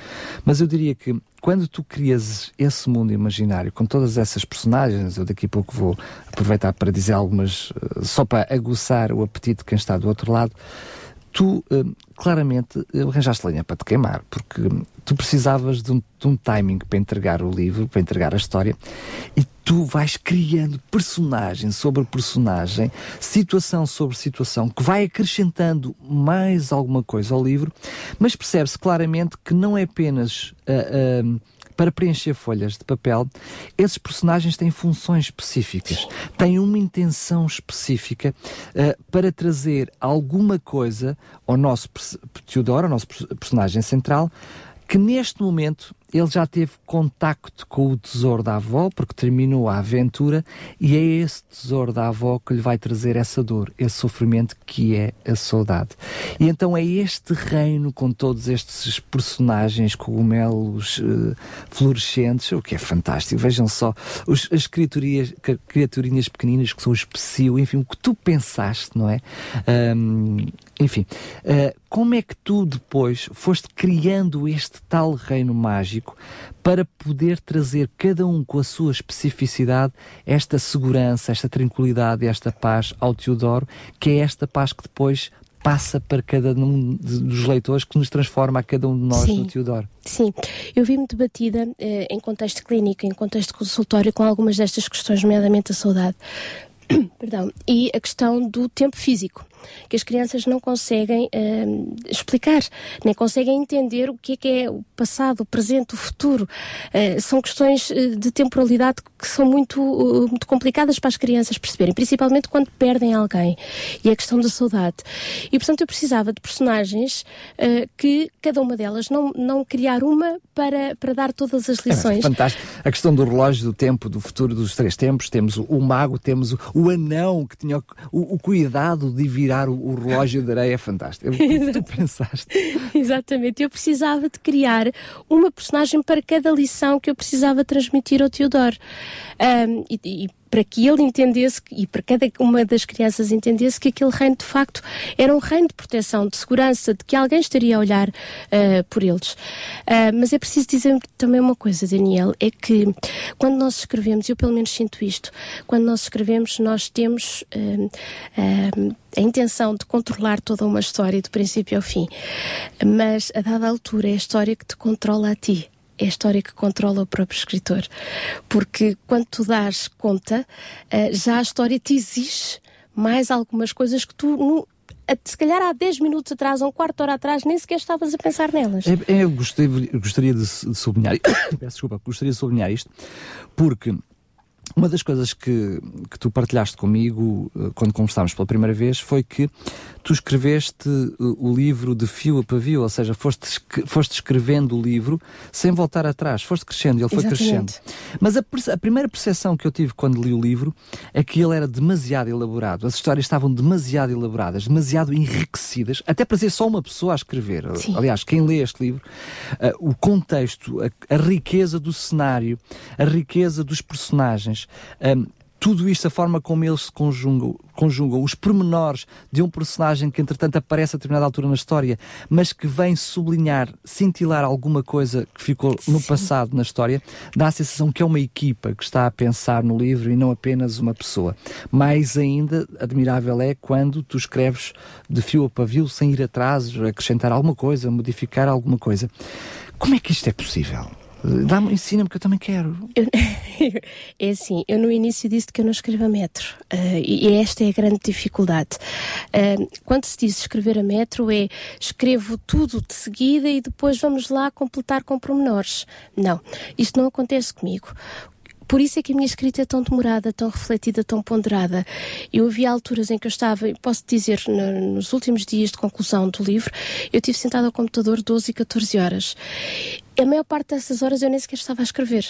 Mas eu diria que quando tu crias esse mundo imaginário com todas essas personagens, eu daqui a pouco vou aproveitar para dizer algumas, eh, só para aguçar o apetite de quem está do outro lado, tu uh, claramente arranjaste lenha para te queimar, porque tu precisavas de um, de um, timing para entregar o livro, para entregar a história, e tu vais criando personagem sobre personagem, situação sobre situação, que vai acrescentando mais alguma coisa ao livro, mas percebe-se claramente que não é apenas. Uh, uh, para preencher folhas de papel, esses personagens têm funções específicas, têm uma intenção específica uh, para trazer alguma coisa ao nosso Teodoro, ao nosso personagem central, que neste momento ele já teve contacto com o tesouro da avó, porque terminou a aventura, e é esse tesouro da avó que lhe vai trazer essa dor, esse sofrimento que é a saudade. E então é este reino com todos estes personagens, cogumelos uh, florescentes, o que é fantástico. Vejam só os, as criaturinhas, criaturinhas pequeninas que são os psiu, enfim, o que tu pensaste, não é? Um, enfim, uh, como é que tu depois foste criando este tal reino mágico para poder trazer cada um com a sua especificidade esta segurança, esta tranquilidade, esta paz ao Teodoro, que é esta paz que depois passa para cada um dos leitores que nos transforma a cada um de nós Sim. no Teodoro. Sim, eu vi-me debatida eh, em contexto clínico, em contexto consultório, com algumas destas questões, nomeadamente a saudade. Perdão, e a questão do tempo físico que as crianças não conseguem uh, explicar, nem conseguem entender o que é que é o passado, o presente, o futuro. Uh, são questões uh, de temporalidade que são muito, uh, muito complicadas para as crianças perceberem, principalmente quando perdem alguém. E a questão da saudade. E, portanto, eu precisava de personagens que cada uma delas não, não criar uma para, para dar todas as é, lições. É, fantástico. A questão do relógio, do tempo, do futuro, dos três tempos, temos o, o mago, temos o, o anão que tinha o, o cuidado de vir virar o, o relógio de areia é fantástico. É tu pensaste. Exatamente. Eu precisava de criar uma personagem para cada lição que eu precisava transmitir ao Teodoro. Um, e, e para que ele entendesse e para cada uma das crianças entendesse que aquele reino de facto era um reino de proteção, de segurança, de que alguém estaria a olhar uh, por eles. Uh, mas é preciso dizer também uma coisa, Daniel, é que quando nós escrevemos, eu pelo menos sinto isto, quando nós escrevemos, nós temos uh, a intenção de controlar toda uma história do princípio ao fim, mas a dada altura é a história que te controla a ti é a história que controla o próprio escritor. Porque quando tu dás conta, uh, já a história te exige mais algumas coisas que tu, no, se calhar há 10 minutos atrás, ou um quarto de hora atrás, nem sequer estavas a pensar nelas. Eu gostaria, gostaria de, de sublinhar, peço desculpa, gostaria de sublinhar isto, porque uma das coisas que, que tu partilhaste comigo uh, quando conversámos pela primeira vez foi que tu escreveste uh, o livro de fio a pavio, ou seja, foste, foste escrevendo o livro sem voltar atrás, foste crescendo, ele foi Exatamente. crescendo. Mas a, a, primeira percepção que eu tive quando li o livro é que ele era demasiado elaborado, as histórias estavam demasiado elaboradas, demasiado enriquecidas, até para ser só uma pessoa a escrever. Sim. Aliás, quem lê este livro, uh, o contexto, a, a riqueza do cenário, a riqueza dos personagens, um, tudo isto, a forma como eles se conjugam, conjugam, os pormenores de um personagem que entretanto aparece a determinada altura na história, mas que vem sublinhar, cintilar alguma coisa que ficou no Sim. passado na história, dá a sensação que é uma equipa que está a pensar no livro e não apenas uma pessoa. Mais ainda, admirável é quando tu escreves de fio a pavio, sem ir atrás, acrescentar alguma coisa, modificar alguma coisa. Como é que isto é possível? Ensina-me que eu também quero. É assim, eu no início disse que eu não escrevo a metro uh, e esta é a grande dificuldade. Uh, quando se diz escrever a metro é escrevo tudo de seguida e depois vamos lá completar com pormenores. Não, isto não acontece comigo. Por isso é que a minha escrita é tão demorada, tão refletida, tão ponderada. Eu havia alturas em que eu estava, posso dizer, no, nos últimos dias de conclusão do livro, eu tive sentado ao computador 12 e 14 horas. A maior parte dessas horas eu nem sequer estava a escrever.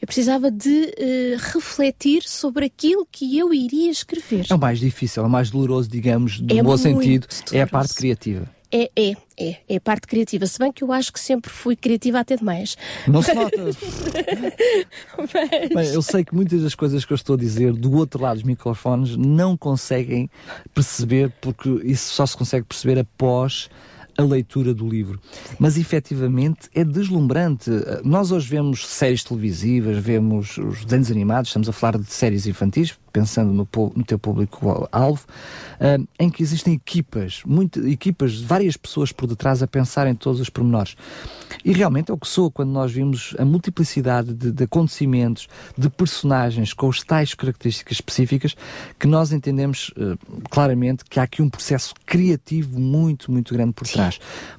Eu precisava de uh, refletir sobre aquilo que eu iria escrever. É o mais difícil, é o mais doloroso, digamos, do é bom sentido, doloroso. é a parte criativa. É, é, é, é a parte criativa. Se bem que eu acho que sempre fui criativa até demais. Não se nota. Mas... Bem, eu sei que muitas das coisas que eu estou a dizer do outro lado dos microfones não conseguem perceber, porque isso só se consegue perceber após a leitura do livro. Mas efetivamente é deslumbrante. Nós hoje vemos séries televisivas, vemos os desenhos animados, estamos a falar de séries infantis, pensando no, no teu público-alvo, uh, em que existem equipas, muito, equipas, várias pessoas por detrás a pensar em todos os pormenores. E realmente é o que sou quando nós vimos a multiplicidade de, de acontecimentos, de personagens com as tais características específicas, que nós entendemos uh, claramente que há aqui um processo criativo muito, muito grande por trás.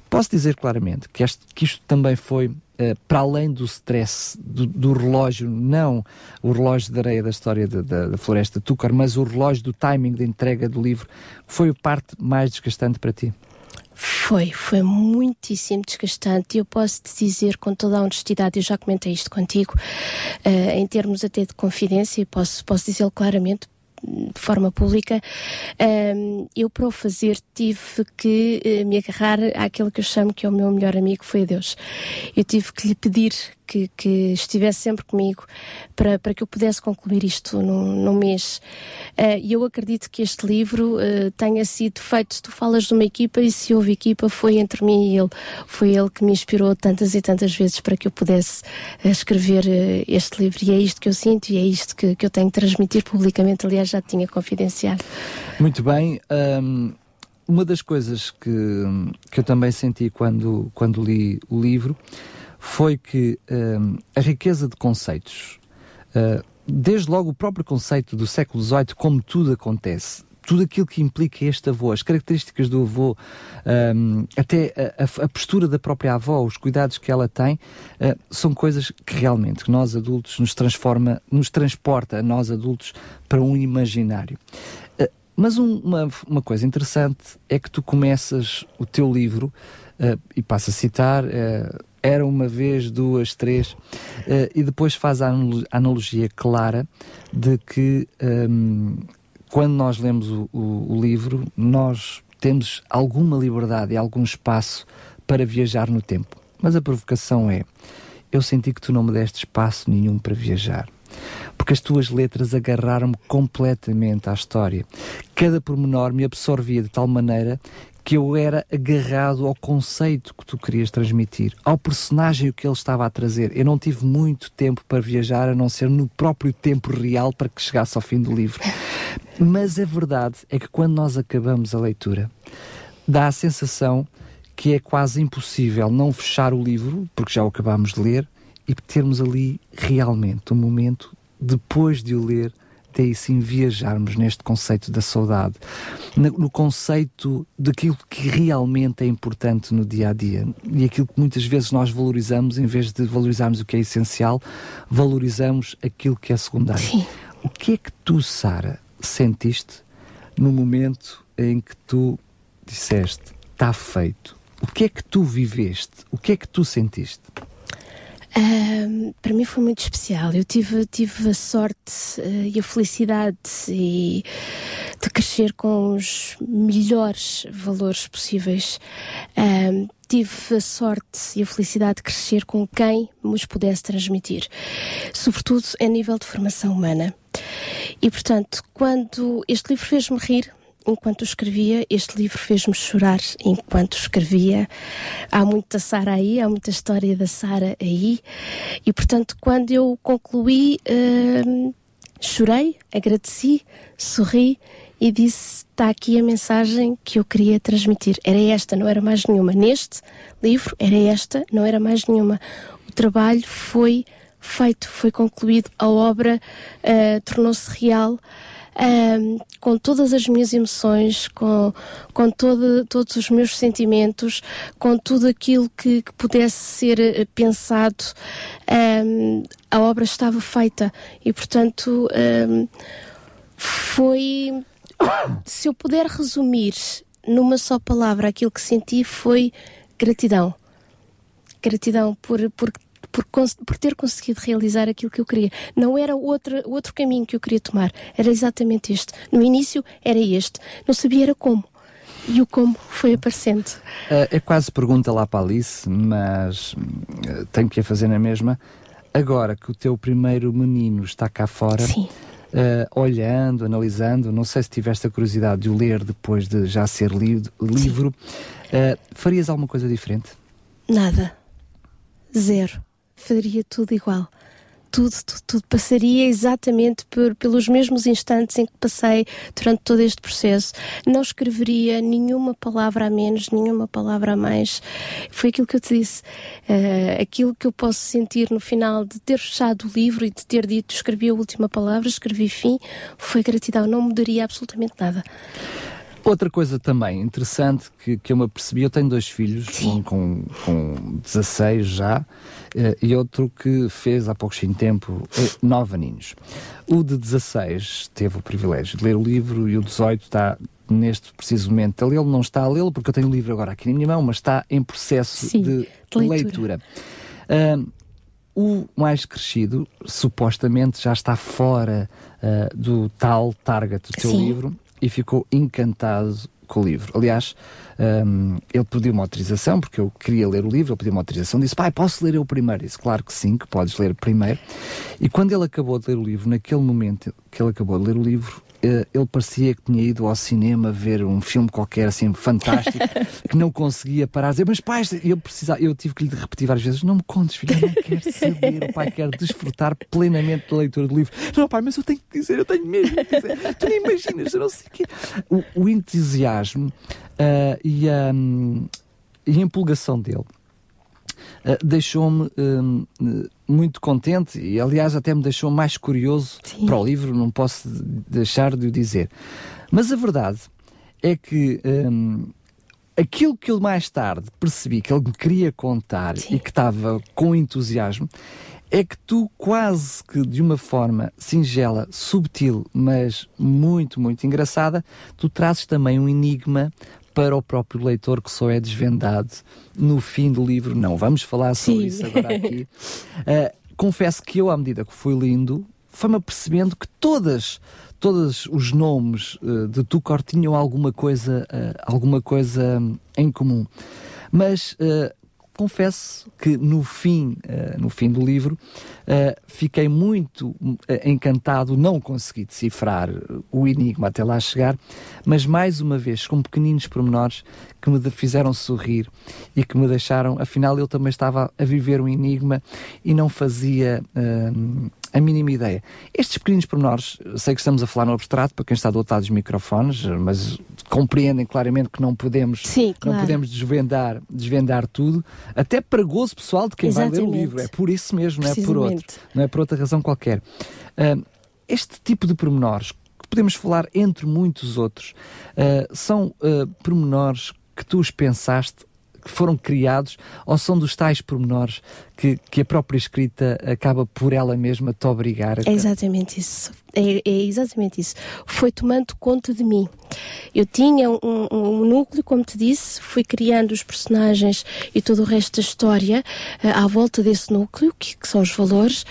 Posso dizer claramente que, este, que isto também foi Uh, para além do stress do, do, relógio, não o relógio de areia da história da, da, da floresta de Túcar, mas o relógio do timing da entrega do livro, foi a parte mais desgastante para ti? Foi, foi muitíssimo desgastante. Eu posso te dizer com toda a honestidade, eu já comentei isto contigo, uh, em termos até de confidência, posso, posso dizê-lo claramente, de forma pública, um, eu para o fazer tive que uh, me agarrar àquilo que eu chamo que é o meu melhor amigo, foi a Deus. Eu tive que lhe pedir que, que estivesse sempre comigo para, para que eu pudesse concluir isto num, num mês. Uh, e eu acredito que este livro uh, tenha sido feito, se tu falas de uma equipa e se houve equipa, foi entre mim e ele. Foi ele que me inspirou tantas e tantas vezes para que eu pudesse uh, escrever este livro. E é isto que eu sinto e é isto que, que eu tenho que transmitir publicamente. Aliás, já tinha confidenciado. Muito bem. Um uma das coisas que, que eu também senti quando, quando li o livro foi que um, a riqueza de conceitos, uh, desde logo o próprio conceito do século XVIII, como tudo acontece, tudo aquilo que implica este avô, as características do avô, um, até a, a, postura da própria avó, os cuidados que ela tem, uh, são coisas que realmente que nós adultos nos transforma, nos transporta nós adultos para um imaginário. Uh, mas um, uma, uma coisa interessante é que tu começas o teu livro, uh, e passo a citar, era uma vez, duas, três, uh, e depois faz a analogia clara de que um, quando nós lemos o, o, o, livro, nós temos alguma liberdade e algum espaço para viajar no tempo. Mas a provocação é: eu senti que tu não me deste espaço nenhum para viajar porque as tuas letras agarraram-me completamente à história. Cada pormenor me absorvia de tal maneira que eu era agarrado ao conceito que tu querias transmitir, ao personagem que ele estava a trazer. Eu não tive muito tempo para viajar, a não ser no próprio tempo real para que chegasse ao fim do livro. Mas a verdade é que quando nós acabamos a leitura, dá a sensação que é quase impossível não fechar o livro, porque já o acabámos de ler, e termos ali realmente um momento, depois de o ler, até assim viajarmos neste conceito da saudade, no conceito daquilo que realmente é importante no dia a dia e aquilo que muitas vezes nós valorizamos, em vez de valorizarmos o que é essencial, valorizamos aquilo que é secundário. Sim. O que é que tu, Sara, sentiste no momento em que tu disseste está feito? O que é que tu viveste? O que é que tu sentiste? Um, para mim foi muito especial. Eu tive, tive a sorte uh, e a felicidade e de crescer com os melhores valores possíveis. Um, tive a sorte e a felicidade de crescer com quem me os pudesse transmitir, sobretudo a nível de formação humana. E portanto, quando este livro fez-me rir, enquanto escrevia, este livro fez-me chorar enquanto escrevia. Há muita Sara aí, há muita história da Sara aí. E, portanto, quando eu concluí, uh, chorei, agradeci, sorri e disse: está aqui a mensagem que eu queria transmitir. Era esta, não era mais nenhuma. Neste livro, era esta, não era mais nenhuma. O trabalho foi feito, foi concluído, a obra uh, tornou-se real um, com todas as minhas emoções, com, com todo, todos os meus sentimentos, com tudo aquilo que, que pudesse ser eh, pensado, um, a obra estava feita e, portanto, um, foi. Se eu puder resumir numa só palavra aquilo que senti, foi gratidão. Gratidão por, por por, por ter conseguido realizar aquilo que eu queria. Não era outro, outro caminho que eu queria tomar, era exatamente este. No início era este, não sabia era como. E o como foi aparecendo. Uh, é quase pergunta lá para a Alice, mas uh, tenho que a fazer na mesma. Agora que o teu primeiro menino está cá fora, uh, olhando, analisando, não sei se tiveste a curiosidade de o ler depois de já ser lido, livro, farias alguma coisa diferente? Nada. Zero faria tudo igual. Tudo, tudo, tudo passaria exatamente por, pelos mesmos instantes em que passei durante todo este processo. Não escreveria nenhuma palavra a menos, nenhuma palavra a mais. Foi aquilo que eu te disse. Uh, aquilo que eu posso sentir no final de ter fechado o livro e de ter dito escrevi a última palavra, escrevi fim, foi gratidão. Não mudaria absolutamente nada. Outra coisa também interessante que, que eu me apercebi, eu tenho dois filhos, Sim. um com, com 16 já, e outro que fez há pouquinho tempo, eh, nove aninhos. O de 16 teve o privilégio de ler o livro e o 18 está neste preciso momento a lê-lo, não está a lê-lo porque eu tenho o livro agora aqui na minha mão, mas está em processo Sim, de, de, leitura. leitura. Uh, o mais crescido, supostamente, já está fora uh, do tal target do teu Sim. livro e ficou encantado com o livro. Aliás, um, ele pediu uma autorização, porque eu queria ler o livro, ele pediu uma autorização, disse, pai, posso ler eu primeiro? Disse, claro que sim, que podes ler primeiro. E quando ele acabou de ler o livro, naquele momento que ele acabou de ler o livro, ele parecia que tinha ido ao cinema ver um filme qualquer assim fantástico, que não conseguia parar a dizer, mas pai, eu precisava, eu tive que lhe repetir várias vezes, não me contes, filho, eu não quero saber, o pai quer desfrutar plenamente da leitura do livro. Não, pai, mas eu tenho que dizer, eu tenho mesmo que dizer, tu nem imaginas, eu não sei o quê. O, o entusiasmo uh, e, um, e a empolgação dele deixou-me uh, muito contente e, aliás, até me deixou mais curioso Sim. para o livro, não posso deixar de o dizer. Mas a verdade é que um, aquilo que eu mais tarde percebi que ele me queria contar Sim. e que estava com entusiasmo é que tu quase que de uma forma singela, subtil, mas muito, muito engraçada, tu trazes também um enigma para o próprio leitor que só é desvendado no fim do livro. Não, vamos falar sobre Sim. isso agora aqui. Uh, confesso que eu, à medida que fui lendo, foi-me apercebendo que todas, todos os nomes uh, de Tucor tinham alguma coisa, uh, alguma coisa em comum. Mas confesso que no fim, uh, no fim do livro, uh, fiquei muito uh, encantado, não consegui decifrar o enigma até lá chegar, mas mais uma vez com pequeninos pormenores que me fizeram sorrir e que me deixaram, afinal eu também estava a viver um enigma e não fazia a mínima ideia. Estes pequeninos pormenores, sei que estamos a falar no abstrato para quem está do outro lado dos microfones, mas compreendem claramente que não podemos, Sim, claro. não podemos desvendar, desvendar tudo, até para gozo pessoal de quem Exatamente. vai ler o livro. É por isso mesmo, não é por outro, não é por outra razão qualquer. Uh, este tipo de pormenores, que podemos falar entre muitos outros, uh, são uh, pormenores que tu os pensaste que foram criados ou são dos tais pormenores que, que a própria escrita acaba por ela mesma te obrigar a... É exatamente isso. É, é, exatamente isso. Foi tomando conta de mim. Eu tinha um, um, núcleo, como te disse, fui criando os personagens e todo o resto da história uh, à volta desse núcleo, que, que, são os valores,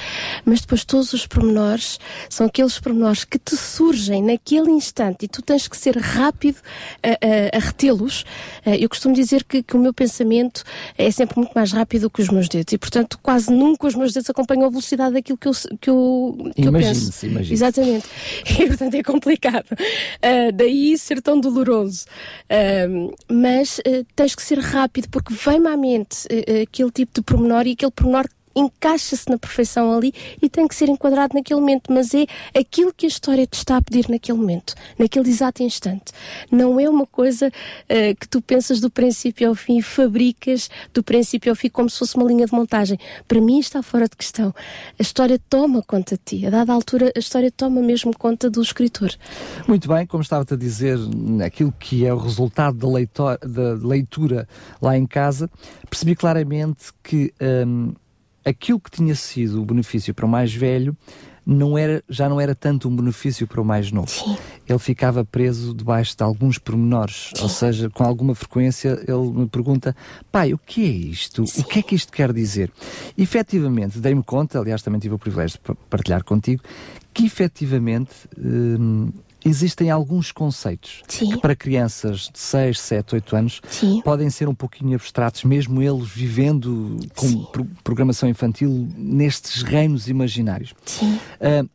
mas depois todos os pormenores são aqueles pormenores que te surgem naquele instante e tu tens que ser rápido a, a, a retê-los. Uh, eu costumo dizer que, que, o meu pensamento é sempre muito mais rápido que os meus dedos e, quase nunca os meus dedos acompanham a velocidade daquilo que eu, que eu, que eu penso. Imagine. Exatamente. E, portanto, é complicado. Uh, daí ser tão doloroso. Uh, mas uh, tens que ser rápido, porque vem-me à mente aquele tipo de pormenor e aquele pormenor encaixa-se na perfeição ali e tem que ser enquadrado naquele momento, mas é aquilo que a história te está a pedir naquele momento, naquele exato instante. Não é uma coisa uh, que tu pensas do princípio ao fim e fabricas do princípio ao fim como se fosse uma linha de montagem. Para mim está fora de questão. A história toma conta de ti. A dada altura, a história toma mesmo conta do escritor. Muito bem, como estava-te a dizer, aquilo que é o resultado da, da leitura lá em casa, percebi claramente que um, aquilo que tinha sido o benefício para o mais velho não era, já não era tanto um benefício para o mais novo. Sim. Ele ficava preso debaixo de alguns pormenores, Sim. ou seja, com alguma frequência ele me pergunta: pai, o que é isto? Sim. O que é que isto quer dizer? E, efetivamente, dei-me conta, aliás, também tive o privilégio de partilhar contigo, que efetivamente hum, existem alguns conceitos Sim. que para crianças de 6, 7, 8 anos Sim. podem ser um pouquinho abstratos, mesmo eles vivendo com pro programação infantil nestes reinos imaginários. Uh,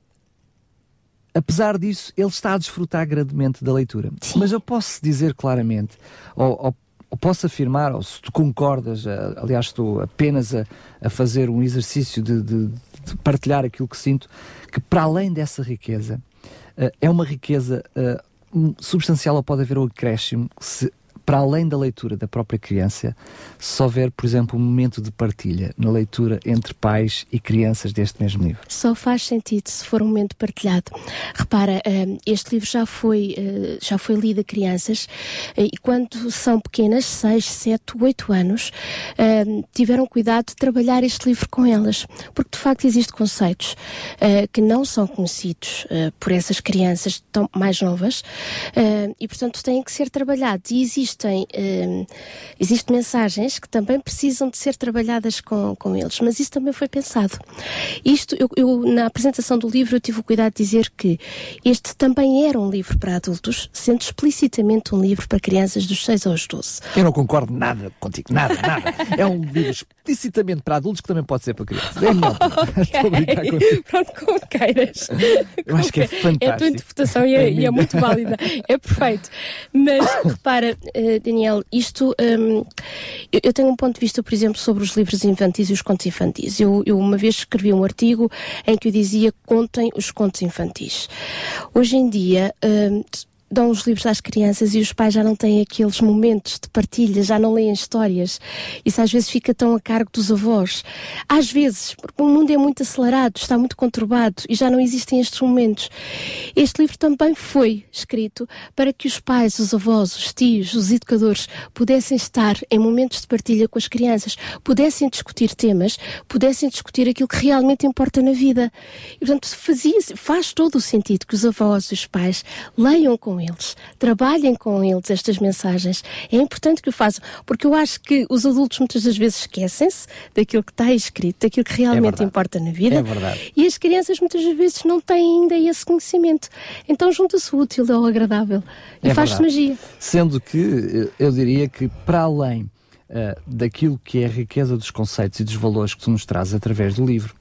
apesar disso, ele está a desfrutar grandemente da leitura. Sim. Mas eu posso dizer claramente, ou, ou, ou, posso afirmar, ou se tu concordas, aliás, estou apenas a, a fazer um exercício de, de, de partilhar aquilo que sinto, que para além dessa riqueza, é uma riqueza uh, substancial ou pode haver um acréscimo se para além da leitura da própria criança, se houver, por exemplo, um momento de partilha na leitura entre pais e crianças deste mesmo livro? Só faz sentido se for um momento partilhado. Repara, eh, este livro já foi, eh, já foi lido a crianças eh, e quando são pequenas, 6, 7, 8 anos, tiveram cuidado de trabalhar este livro com elas, porque de facto existem conceitos que não são conhecidos por essas crianças tão mais novas e, portanto, têm que ser trabalhados. E existe existem, um, existem mensagens que também precisam de ser trabalhadas com, com eles, mas isso também foi pensado. Isto, eu, eu, na apresentação do livro, eu tive o cuidado de dizer que este também era um livro para adultos, sendo explicitamente um livro para crianças dos 6 aos 12. Eu não concordo nada contigo, nada, nada. é um livro explicitamente para adultos que também pode ser para crianças. É melhor. Okay. Pronto, como queiras. Eu acho que é fantástico. É a tua interpretação e é, e é muito válida. É perfeito. Mas repara, eh, Daniel, isto. Um, eu, eu, tenho um ponto de vista, por exemplo, sobre os livros infantis e os contos infantis. Eu, eu uma vez escrevi um artigo em que eu dizia contem os contos infantis. Hoje em dia. Um, dão os livros às crianças e os pais já não têm aqueles momentos de partilha, já não leem histórias. Isso às vezes fica tão a cargo dos avós. Às vezes, porque o mundo é muito acelerado, está muito conturbado e já não existem estes momentos. Este livro também foi escrito para que os pais, os avós, os tios, os educadores pudessem estar em momentos de partilha com as crianças, pudessem discutir temas, pudessem discutir aquilo que realmente importa na vida. E, portanto, fazia, faz todo o sentido que os avós e os pais leiam com eles, trabalhem com eles estas mensagens. É importante que o façam, porque eu acho que os adultos muitas das vezes esquecem-se daquilo que está escrito, daquilo que realmente é importa na vida. É verdade. E as crianças muitas vezes não têm ainda esse conhecimento. Então junta-se o útil ao agradável e é faz-se magia. Sendo que eu diria que para além Uh, daquilo que é a riqueza dos conceitos e dos valores que tu nos traz através do livro,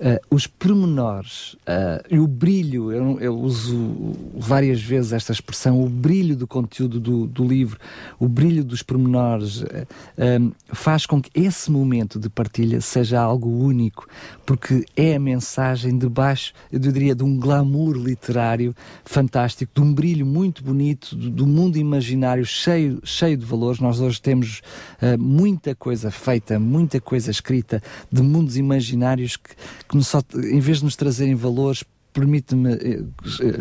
uh, os pormenores uh, e o brilho, eu, eu, uso várias vezes esta expressão, o brilho do conteúdo do, do livro, o brilho dos pormenores, uh, um, faz com que esse momento de partilha seja algo único, porque é a mensagem debaixo, eu diria, de um glamour literário fantástico, de um brilho muito bonito, do, do mundo imaginário cheio, cheio de valores. Nós hoje temos muita coisa feita, muita coisa escrita de mundos imaginários que, que nos em vez de nos trazerem valores, permite-me uh,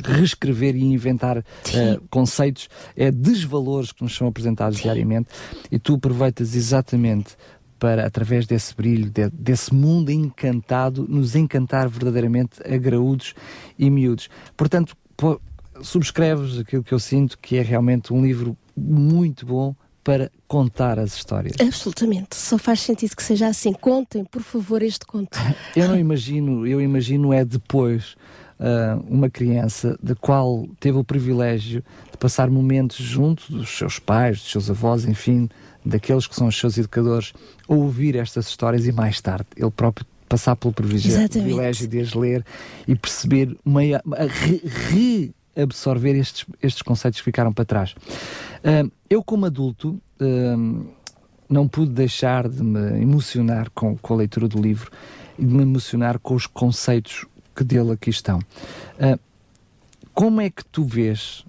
reescrever e inventar uh, conceitos, é desvalores que nos são apresentados Sim. diariamente e tu aproveitas exatamente para, através desse brilho, de, desse mundo encantado, nos encantar verdadeiramente a graúdos e miúdos. Portanto, pô, subscreves aquilo que eu sinto que é realmente um livro muito bom para contar as histórias. Absolutamente, só faz sentido que seja assim. Contem, por favor, este conto. eu não imagino, eu imagino é depois uh, uma criança da qual teve o privilégio de passar momentos junto dos seus pais, dos seus avós, enfim, daqueles que são os seus educadores, ouvir estas histórias e mais tarde ele próprio passar pelo privilégio, de as ler e perceber, uma, reabsorver estes, estes conceitos que ficaram para trás. Uh, eu, como adulto, uh, não pude deixar de me emocionar com, com, a leitura do livro e de me emocionar com os conceitos que dele aqui estão. Uh, como é que tu vês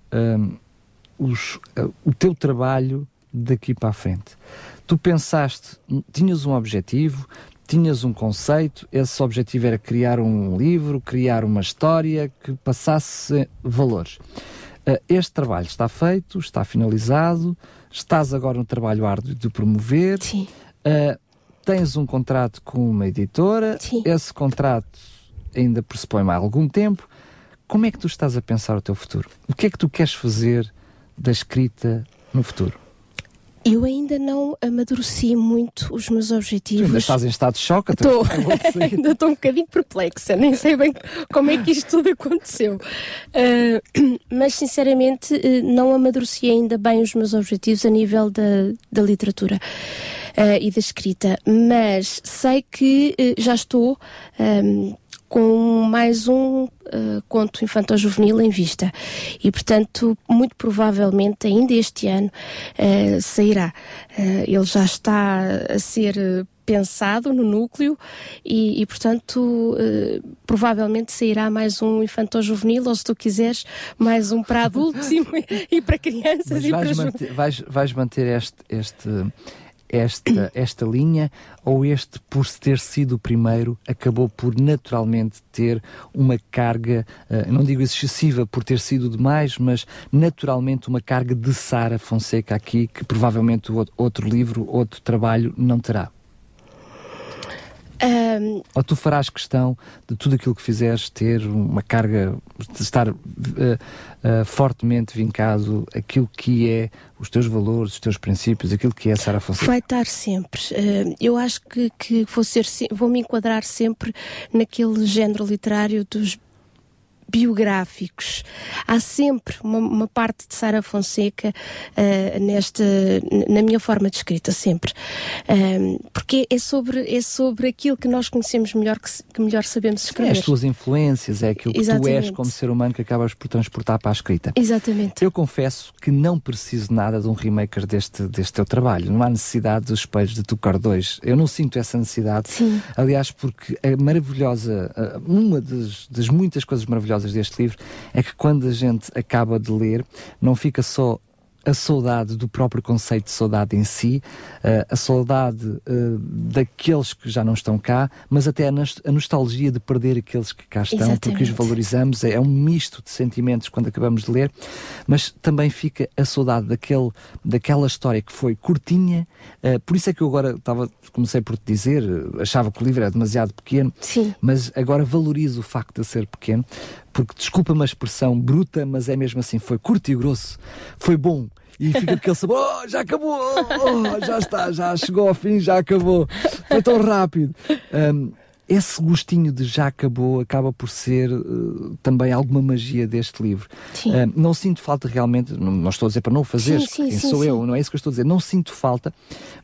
os, o teu trabalho daqui para a frente? Tu pensaste, tinhas um objetivo, tinhas um conceito, esse objetivo era criar um livro, criar uma história que passasse valores. Uh, este trabalho está feito, está finalizado, estás agora no trabalho árduo de promover. Sim. Uh, tens um contrato com uma editora, Sim. esse contrato ainda pressupõe mais algum tempo. Como é que tu estás a pensar o teu futuro? O que é que tu queres fazer da escrita no futuro? Eu ainda não amadureci muito os meus objetivos. Tu ainda estás em estado de choque? Estou, ainda estou um bocadinho perplexa, nem sei bem como é que isto tudo aconteceu. Uh, mas, sinceramente, uh, não amadureci ainda bem os meus objetivos a nível da, da literatura. Uh, e da escrita, mas sei que já estou um, com mais um uh, conto infantil-juvenil em vista. E, portanto, muito provavelmente ainda este ano uh, sairá. Uh, ele já está a ser pensado no núcleo e, e portanto, provavelmente sairá mais um infantil-juvenil ou, se tu quiseres, mais um para adultos e, e, para crianças Mas e vais para... Manter, vais, vais manter este... este esta, esta linha ou este, por ter sido o primeiro, acabou por naturalmente ter uma carga, uh, não digo excessiva por ter sido demais, mas naturalmente uma carga de Sara Fonseca aqui, que provavelmente outro livro, outro trabalho não terá? Um... Ou tu farás questão de tudo aquilo que fizeres ter uma carga, de estar uh, uh, fortemente vincado aquilo que é os teus valores, os teus princípios, aquilo que é Sara Fonseca? Vai estar sempre. Uh, eu acho que, que vou, ser, vou me enquadrar sempre naquele género literário dos biográficos. Há sempre uma, uma parte de Sara Fonseca uh, nesta, na minha forma de escrita, sempre. Um, porque é sobre, é sobre aquilo que nós conhecemos melhor, que, que melhor sabemos escrever. É as tuas influências, é aquilo que Exatamente. tu és como ser humano que acabas por transportar para a escrita. Exatamente. Eu confesso que não preciso nada de um remaker deste, deste teu trabalho. Não há necessidade dos espelhos de Tucar 2. Eu não sinto essa necessidade. Sim. Aliás, porque a maravilhosa, uma das, das muitas coisas maravilhosas deste livro é que quando a gente acaba de ler, não fica só a saudade do próprio conceito de saudade em si, uh, a saudade uh, daqueles que já não estão cá, mas até a, nostalgia de perder aqueles que cá estão, Exatamente. porque os valorizamos. É, é, um misto de sentimentos quando acabamos de ler, mas também fica a saudade daquele, daquela história que foi curtinha. Uh, por isso é que eu agora estava, comecei por te dizer, achava que o livro era demasiado pequeno, Sim. mas agora valorizo o facto de ser pequeno, porque desculpa-me a expressão bruta, mas é mesmo assim, foi curto e grosso, foi bom. E fica aquele sabor, oh, já acabou, oh, já está, já chegou ao fim, já acabou, foi tão rápido. Um, esse gostinho de já acabou acaba por ser uh, também alguma magia deste livro. Uh, não sinto falta realmente, não, não, estou a dizer para não o fazer, sim, sim, quem sim, sou eu, não é isso que eu estou a dizer, não sinto falta,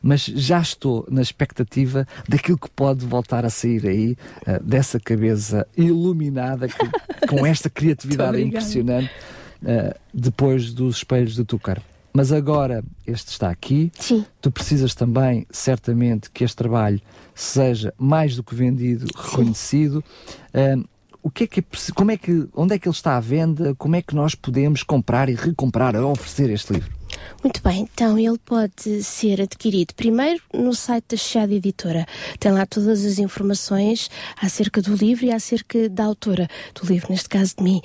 mas já estou na expectativa daquilo que pode voltar a sair aí, uh, dessa cabeça iluminada que, com esta criatividade impressionante, depois dos espelhos de Tucar. Mas agora este está aqui. Sim. Tu precisas também, certamente, que este trabalho seja mais do que vendido, reconhecido. Um, o que é que é, como é que, onde é que ele está à venda? Como é que nós podemos comprar e recomprar, a oferecer este livro? Muito bem, então ele pode ser adquirido primeiro no site da Chiada Editora. Tem lá todas as informações acerca do livro e acerca da autora do livro, neste caso de mim.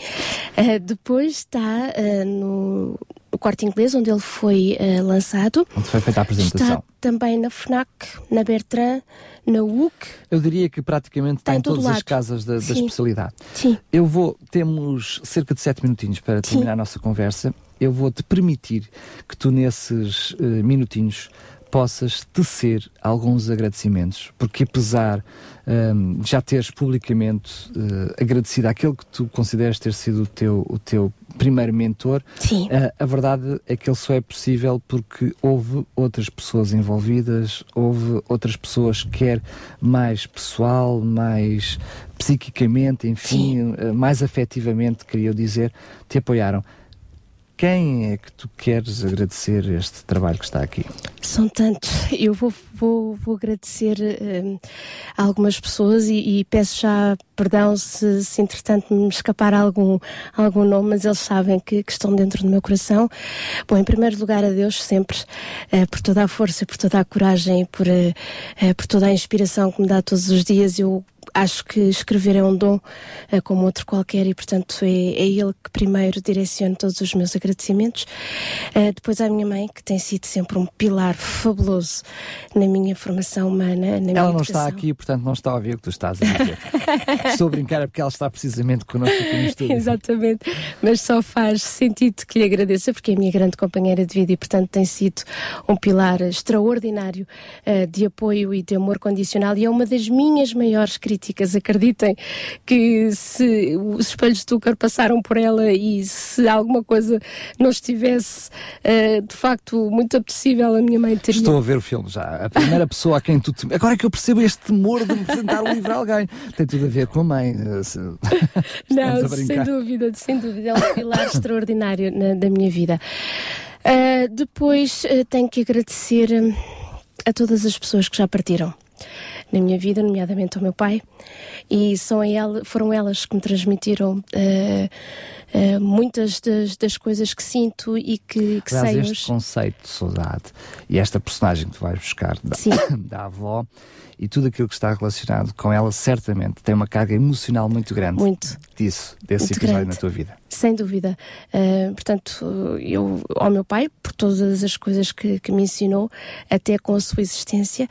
Uh, depois está uh, no o Corte Inglês, onde ele foi uh, lançado. Onde foi feita a apresentação. Está também na FNAC, na Bertrand, na UC. Eu diria que praticamente está, em, em todas lado. as casas da, da especialidade. Sim. Eu vou, temos cerca de sete minutinhos para terminar Sim. a nossa conversa. Eu vou te permitir que tu nesses uh, minutinhos possas tecer alguns agradecimentos, porque apesar um, já teres publicamente uh, agradecido àquele que tu consideras ter sido o teu, o teu primeiro mentor, uh, a verdade é que ele só é possível porque houve outras pessoas envolvidas, houve outras pessoas, quer mais pessoal, mais psiquicamente, enfim, uh, mais afetivamente, queria dizer, te apoiaram quem é que tu queres agradecer este trabalho que está aqui? São tantos. Eu vou, vou, vou agradecer um, a algumas pessoas e, e, peço já perdão se, se entretanto me escapar algum, algum nome, mas eles sabem que, que estão dentro do meu coração. Bom, em primeiro lugar a Deus sempre uh, por toda a força, por toda a coragem, por, uh, por toda a inspiração que me dá todos os dias. Eu acho que escrever é um dom uh, como outro qualquer e, portanto, é, é ele que primeiro direciona todos os meus agradecimentos. Uh, depois à minha mãe, que tem sido sempre um pilar fabuloso na minha formação humana, Ela não educação. está aqui, portanto, não está a ouvir o que tu estás a dizer. Estou a brincar é porque ela está precisamente connosco aqui no estúdio. Exatamente, mas só faz sentido que lhe agradeça porque é a minha grande companheira de vida e, portanto, tem sido um pilar extraordinário uh, de apoio e de amor condicional e é uma das minhas maiores críticas Acreditem que se os espelhos de açúcar passaram por ela e se alguma coisa não estivesse uh, de facto muito apetecível, a minha mãe teria. Estou a ver o filme já. A primeira pessoa a quem tu. Te... Agora é que eu percebo este temor de me apresentar o livro a alguém. Tem tudo a ver com a mãe. Eh, não, sem dúvida, sem dúvida. É um pilar extraordinário na, da minha vida. Uh, depois uh, tenho que agradecer a todas as pessoas que já partiram na minha vida, nomeadamente ao meu pai, e são ela, foram elas que me transmitiram uh, uh, muitas das, das, coisas que sinto e que, que Aliás, sei este hoje. conceito de saudade e esta personagem que tu vais buscar da, da avó e tudo aquilo que está relacionado com ela certamente tem uma carga emocional muito grande. Muito. Disso, desse muito episódio grande. na tua vida. Sem dúvida. Uh, portanto, eu, ao meu pai, por todas as coisas que, que me ensinou, até com a sua existência,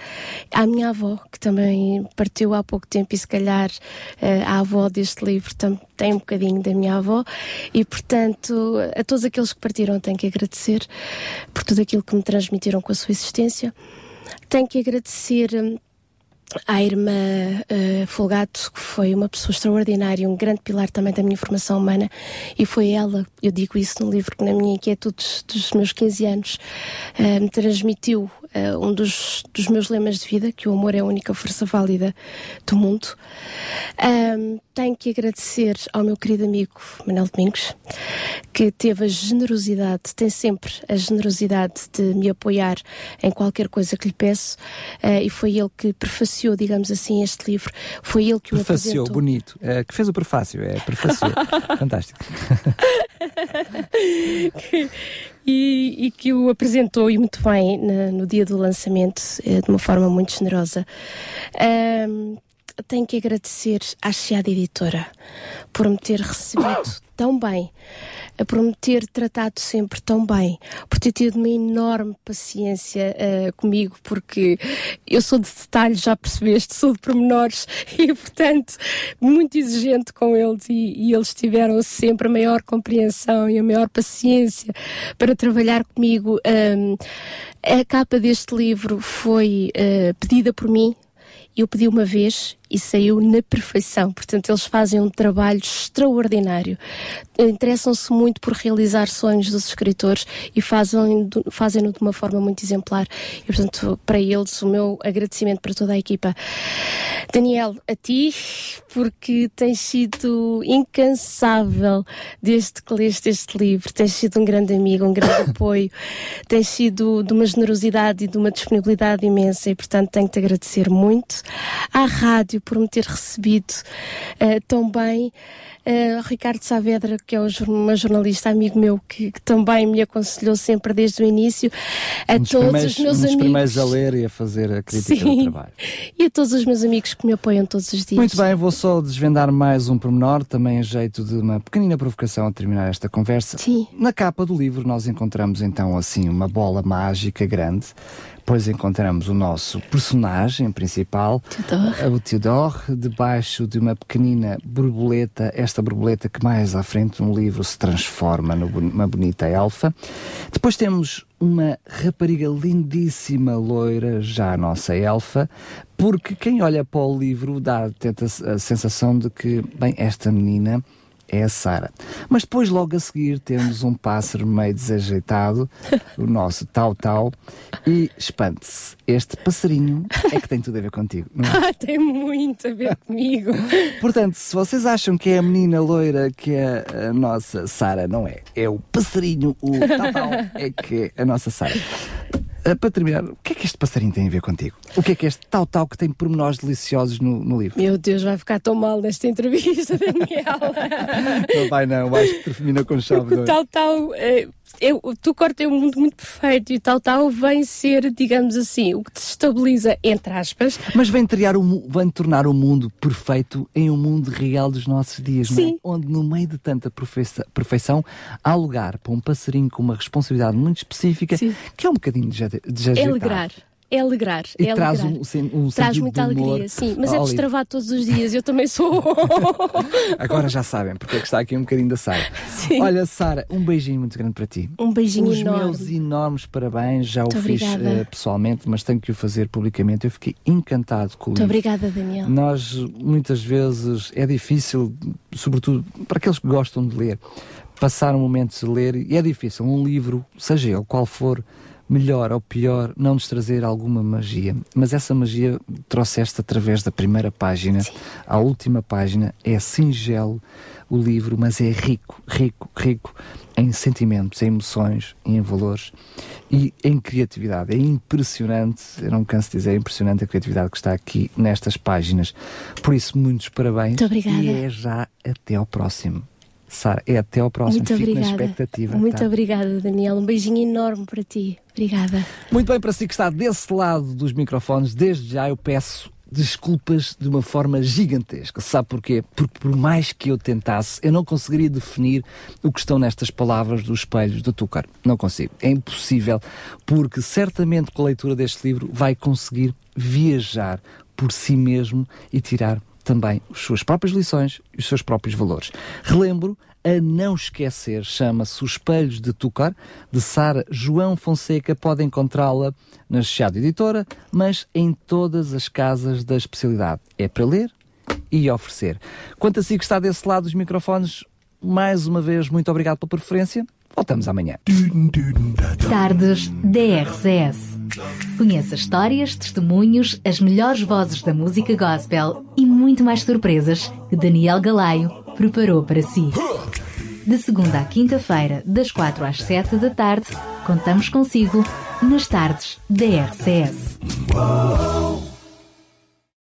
à minha avó, que também partiu há pouco tempo e se calhar uh, a avó deste livro tem um bocadinho da minha avó e, portanto, a todos aqueles que partiram tenho que agradecer por tudo aquilo que me transmitiram com a sua existência. Tenho que agradecer hum, à irmã uh, Folgato, que foi uma pessoa extraordinária, um grande pilar também da minha formação humana, e foi ela, eu digo isso no livro, que na minha inquietude dos, meus 15 anos uh, me transmitiu uh, um dos, dos meus lemas de vida, que o amor é a única força válida do mundo. Um, tenho que agradecer ao meu querido amigo Manuel Domingos, que teve a generosidade, tem sempre a generosidade de me apoiar em qualquer coisa que lhe peço, uh, e foi ele que prefaciou, digamos assim, este livro. Foi ele que o prefaciou, apresentou. bonito. É, que fez o prefácio, é prefaciou. Fantástico. e, e, que o apresentou e muito bem na, no dia do lançamento, eh, de uma forma muito generosa. Um, tenho que agradecer à Chiada Editora por me ter recebido tão bem, por me ter tratado sempre tão bem, por ter tido uma enorme paciência uh, comigo, porque eu sou de detalhes, já percebeste, sou de pormenores e, portanto, muito exigente com eles e, e eles tiveram sempre a maior compreensão e a maior paciência para trabalhar comigo. Um, a capa deste livro foi uh, pedida por mim, eu pedi uma vez e saiu na perfeição. Portanto, eles fazem um trabalho extraordinário. Interessam-se muito por realizar sonhos dos escritores e fazem-no fazem de uma forma muito exemplar. E, portanto, para eles, o meu agradecimento para toda a equipa. Daniel, a ti, porque tens sido incansável desde que leste este livro. Tens sido um grande amigo, um grande apoio. Tens sido de uma generosidade e de uma disponibilidade imensa e, portanto, tenho-te agradecer muito. À rádio, por me ter recebido uh, tão bem. Uh, Ricardo Saavedra, que é um jornalista amigo meu, que, que, também me aconselhou sempre desde o início, a um todos os meus um amigos. primeiros a ler e a fazer a crítica Sim. do trabalho. E a todos os meus amigos que me apoiam todos os dias. Muito bem, vou só desvendar mais um pormenor, também a jeito de uma pequenina provocação a terminar esta conversa. Sim. Na capa do livro nós encontramos então assim uma bola mágica grande depois encontramos o nosso personagem principal, Theodore. o Theodore, debaixo de uma pequenina borboleta, esta borboleta que mais à frente no livro se transforma numa bonita elfa. Depois temos uma rapariga lindíssima, loira, já a nossa elfa, porque quem olha para o livro dá a sensação de que, bem, esta menina é a Sara. Mas depois, logo a seguir, temos um pássaro meio desajeitado, o nosso Tau-Tau, e espante-se, este passarinho é que tem tudo a ver contigo, não é? Ah, tem muito a ver comigo. Portanto, se vocês acham que é a menina loira que é a nossa Sara, não é. É o passarinho, o Tau-Tau, é que é a nossa Sara. Uh, para terminar, o que é que este passarinho tem a ver contigo? O que é que este tal-tal que tem pormenores deliciosos no, no, livro? Meu Deus, vai ficar tão mal nesta entrevista, Daniela. não vai não, acho que termina com chave. O tal-tal... É eu, tu corta é um mundo muito perfeito e tal, tal, vem ser, digamos assim, o que te estabiliza, entre aspas. Mas vem, triar o, vem tornar o mundo perfeito em um mundo real dos nossos dias, Sim. não é? Onde, no meio de tanta perfeição, há lugar para um passarinho com uma responsabilidade muito específica, Sim. que é um bocadinho de, de É alegrar é alegrar. E é traz alegrar. um, um Traz muita alegria, sim. Mas é destravado todos os dias. Eu também sou. Agora já sabem, porque é que está aqui um bocadinho da Sara. Olha, Sara, um beijinho muito grande para ti. Um beijinho Os enorme. meus enormes parabéns. Já muito o fiz uh, pessoalmente, mas tenho que o fazer publicamente. Eu fiquei encantado com o Muito obrigada, Daniel. Nós, muitas vezes, é difícil, sobretudo para aqueles que gostam de ler, passar um momento de ler, e é difícil. Um livro, seja ele qual for, melhor ou pior, não nos trazer alguma magia. Mas essa magia trouxeste através da primeira página Sim. à última página. É singelo o livro, mas é rico, rico, rico em sentimentos, em emoções, em valores e em criatividade. É impressionante, eu não canso de dizer, é impressionante a criatividade que está aqui nestas páginas. Por isso, muitos parabéns. Muito obrigada. E é já até ao próximo. Sara, é até ao próximo. Muito Fico obrigada. na expectativa. Muito tá? obrigada, Daniel. Um beijinho enorme para ti. Obrigada. Muito bem, para si que está desse lado dos microfones, desde já eu peço desculpas de uma forma gigantesca. Sabe porquê? Porque por mais que eu tentasse, eu não conseguiria definir o que estão nestas palavras dos espelhos do Tucar. Não consigo. É impossível, porque certamente com a leitura deste livro vai conseguir viajar por si mesmo e tirar também as suas próprias lições e os seus próprios valores. Relembro, a não esquecer, chama-se Os Espelhos de Tucar, de Sara João Fonseca. Pode encontrá-la na Chiado Editora, mas em todas as casas da especialidade. É para ler e oferecer. Quanto a si que está desse lado dos microfones, mais uma vez, muito obrigado pela preferência. Voltamos amanhã. Tardes DRCS. Conheça histórias, testemunhos, as melhores vozes da música gospel e muito mais surpresas que Daniel Galaio preparou para si. De segunda à quinta-feira, das quatro às sete da tarde, contamos consigo nas tardes da RCS.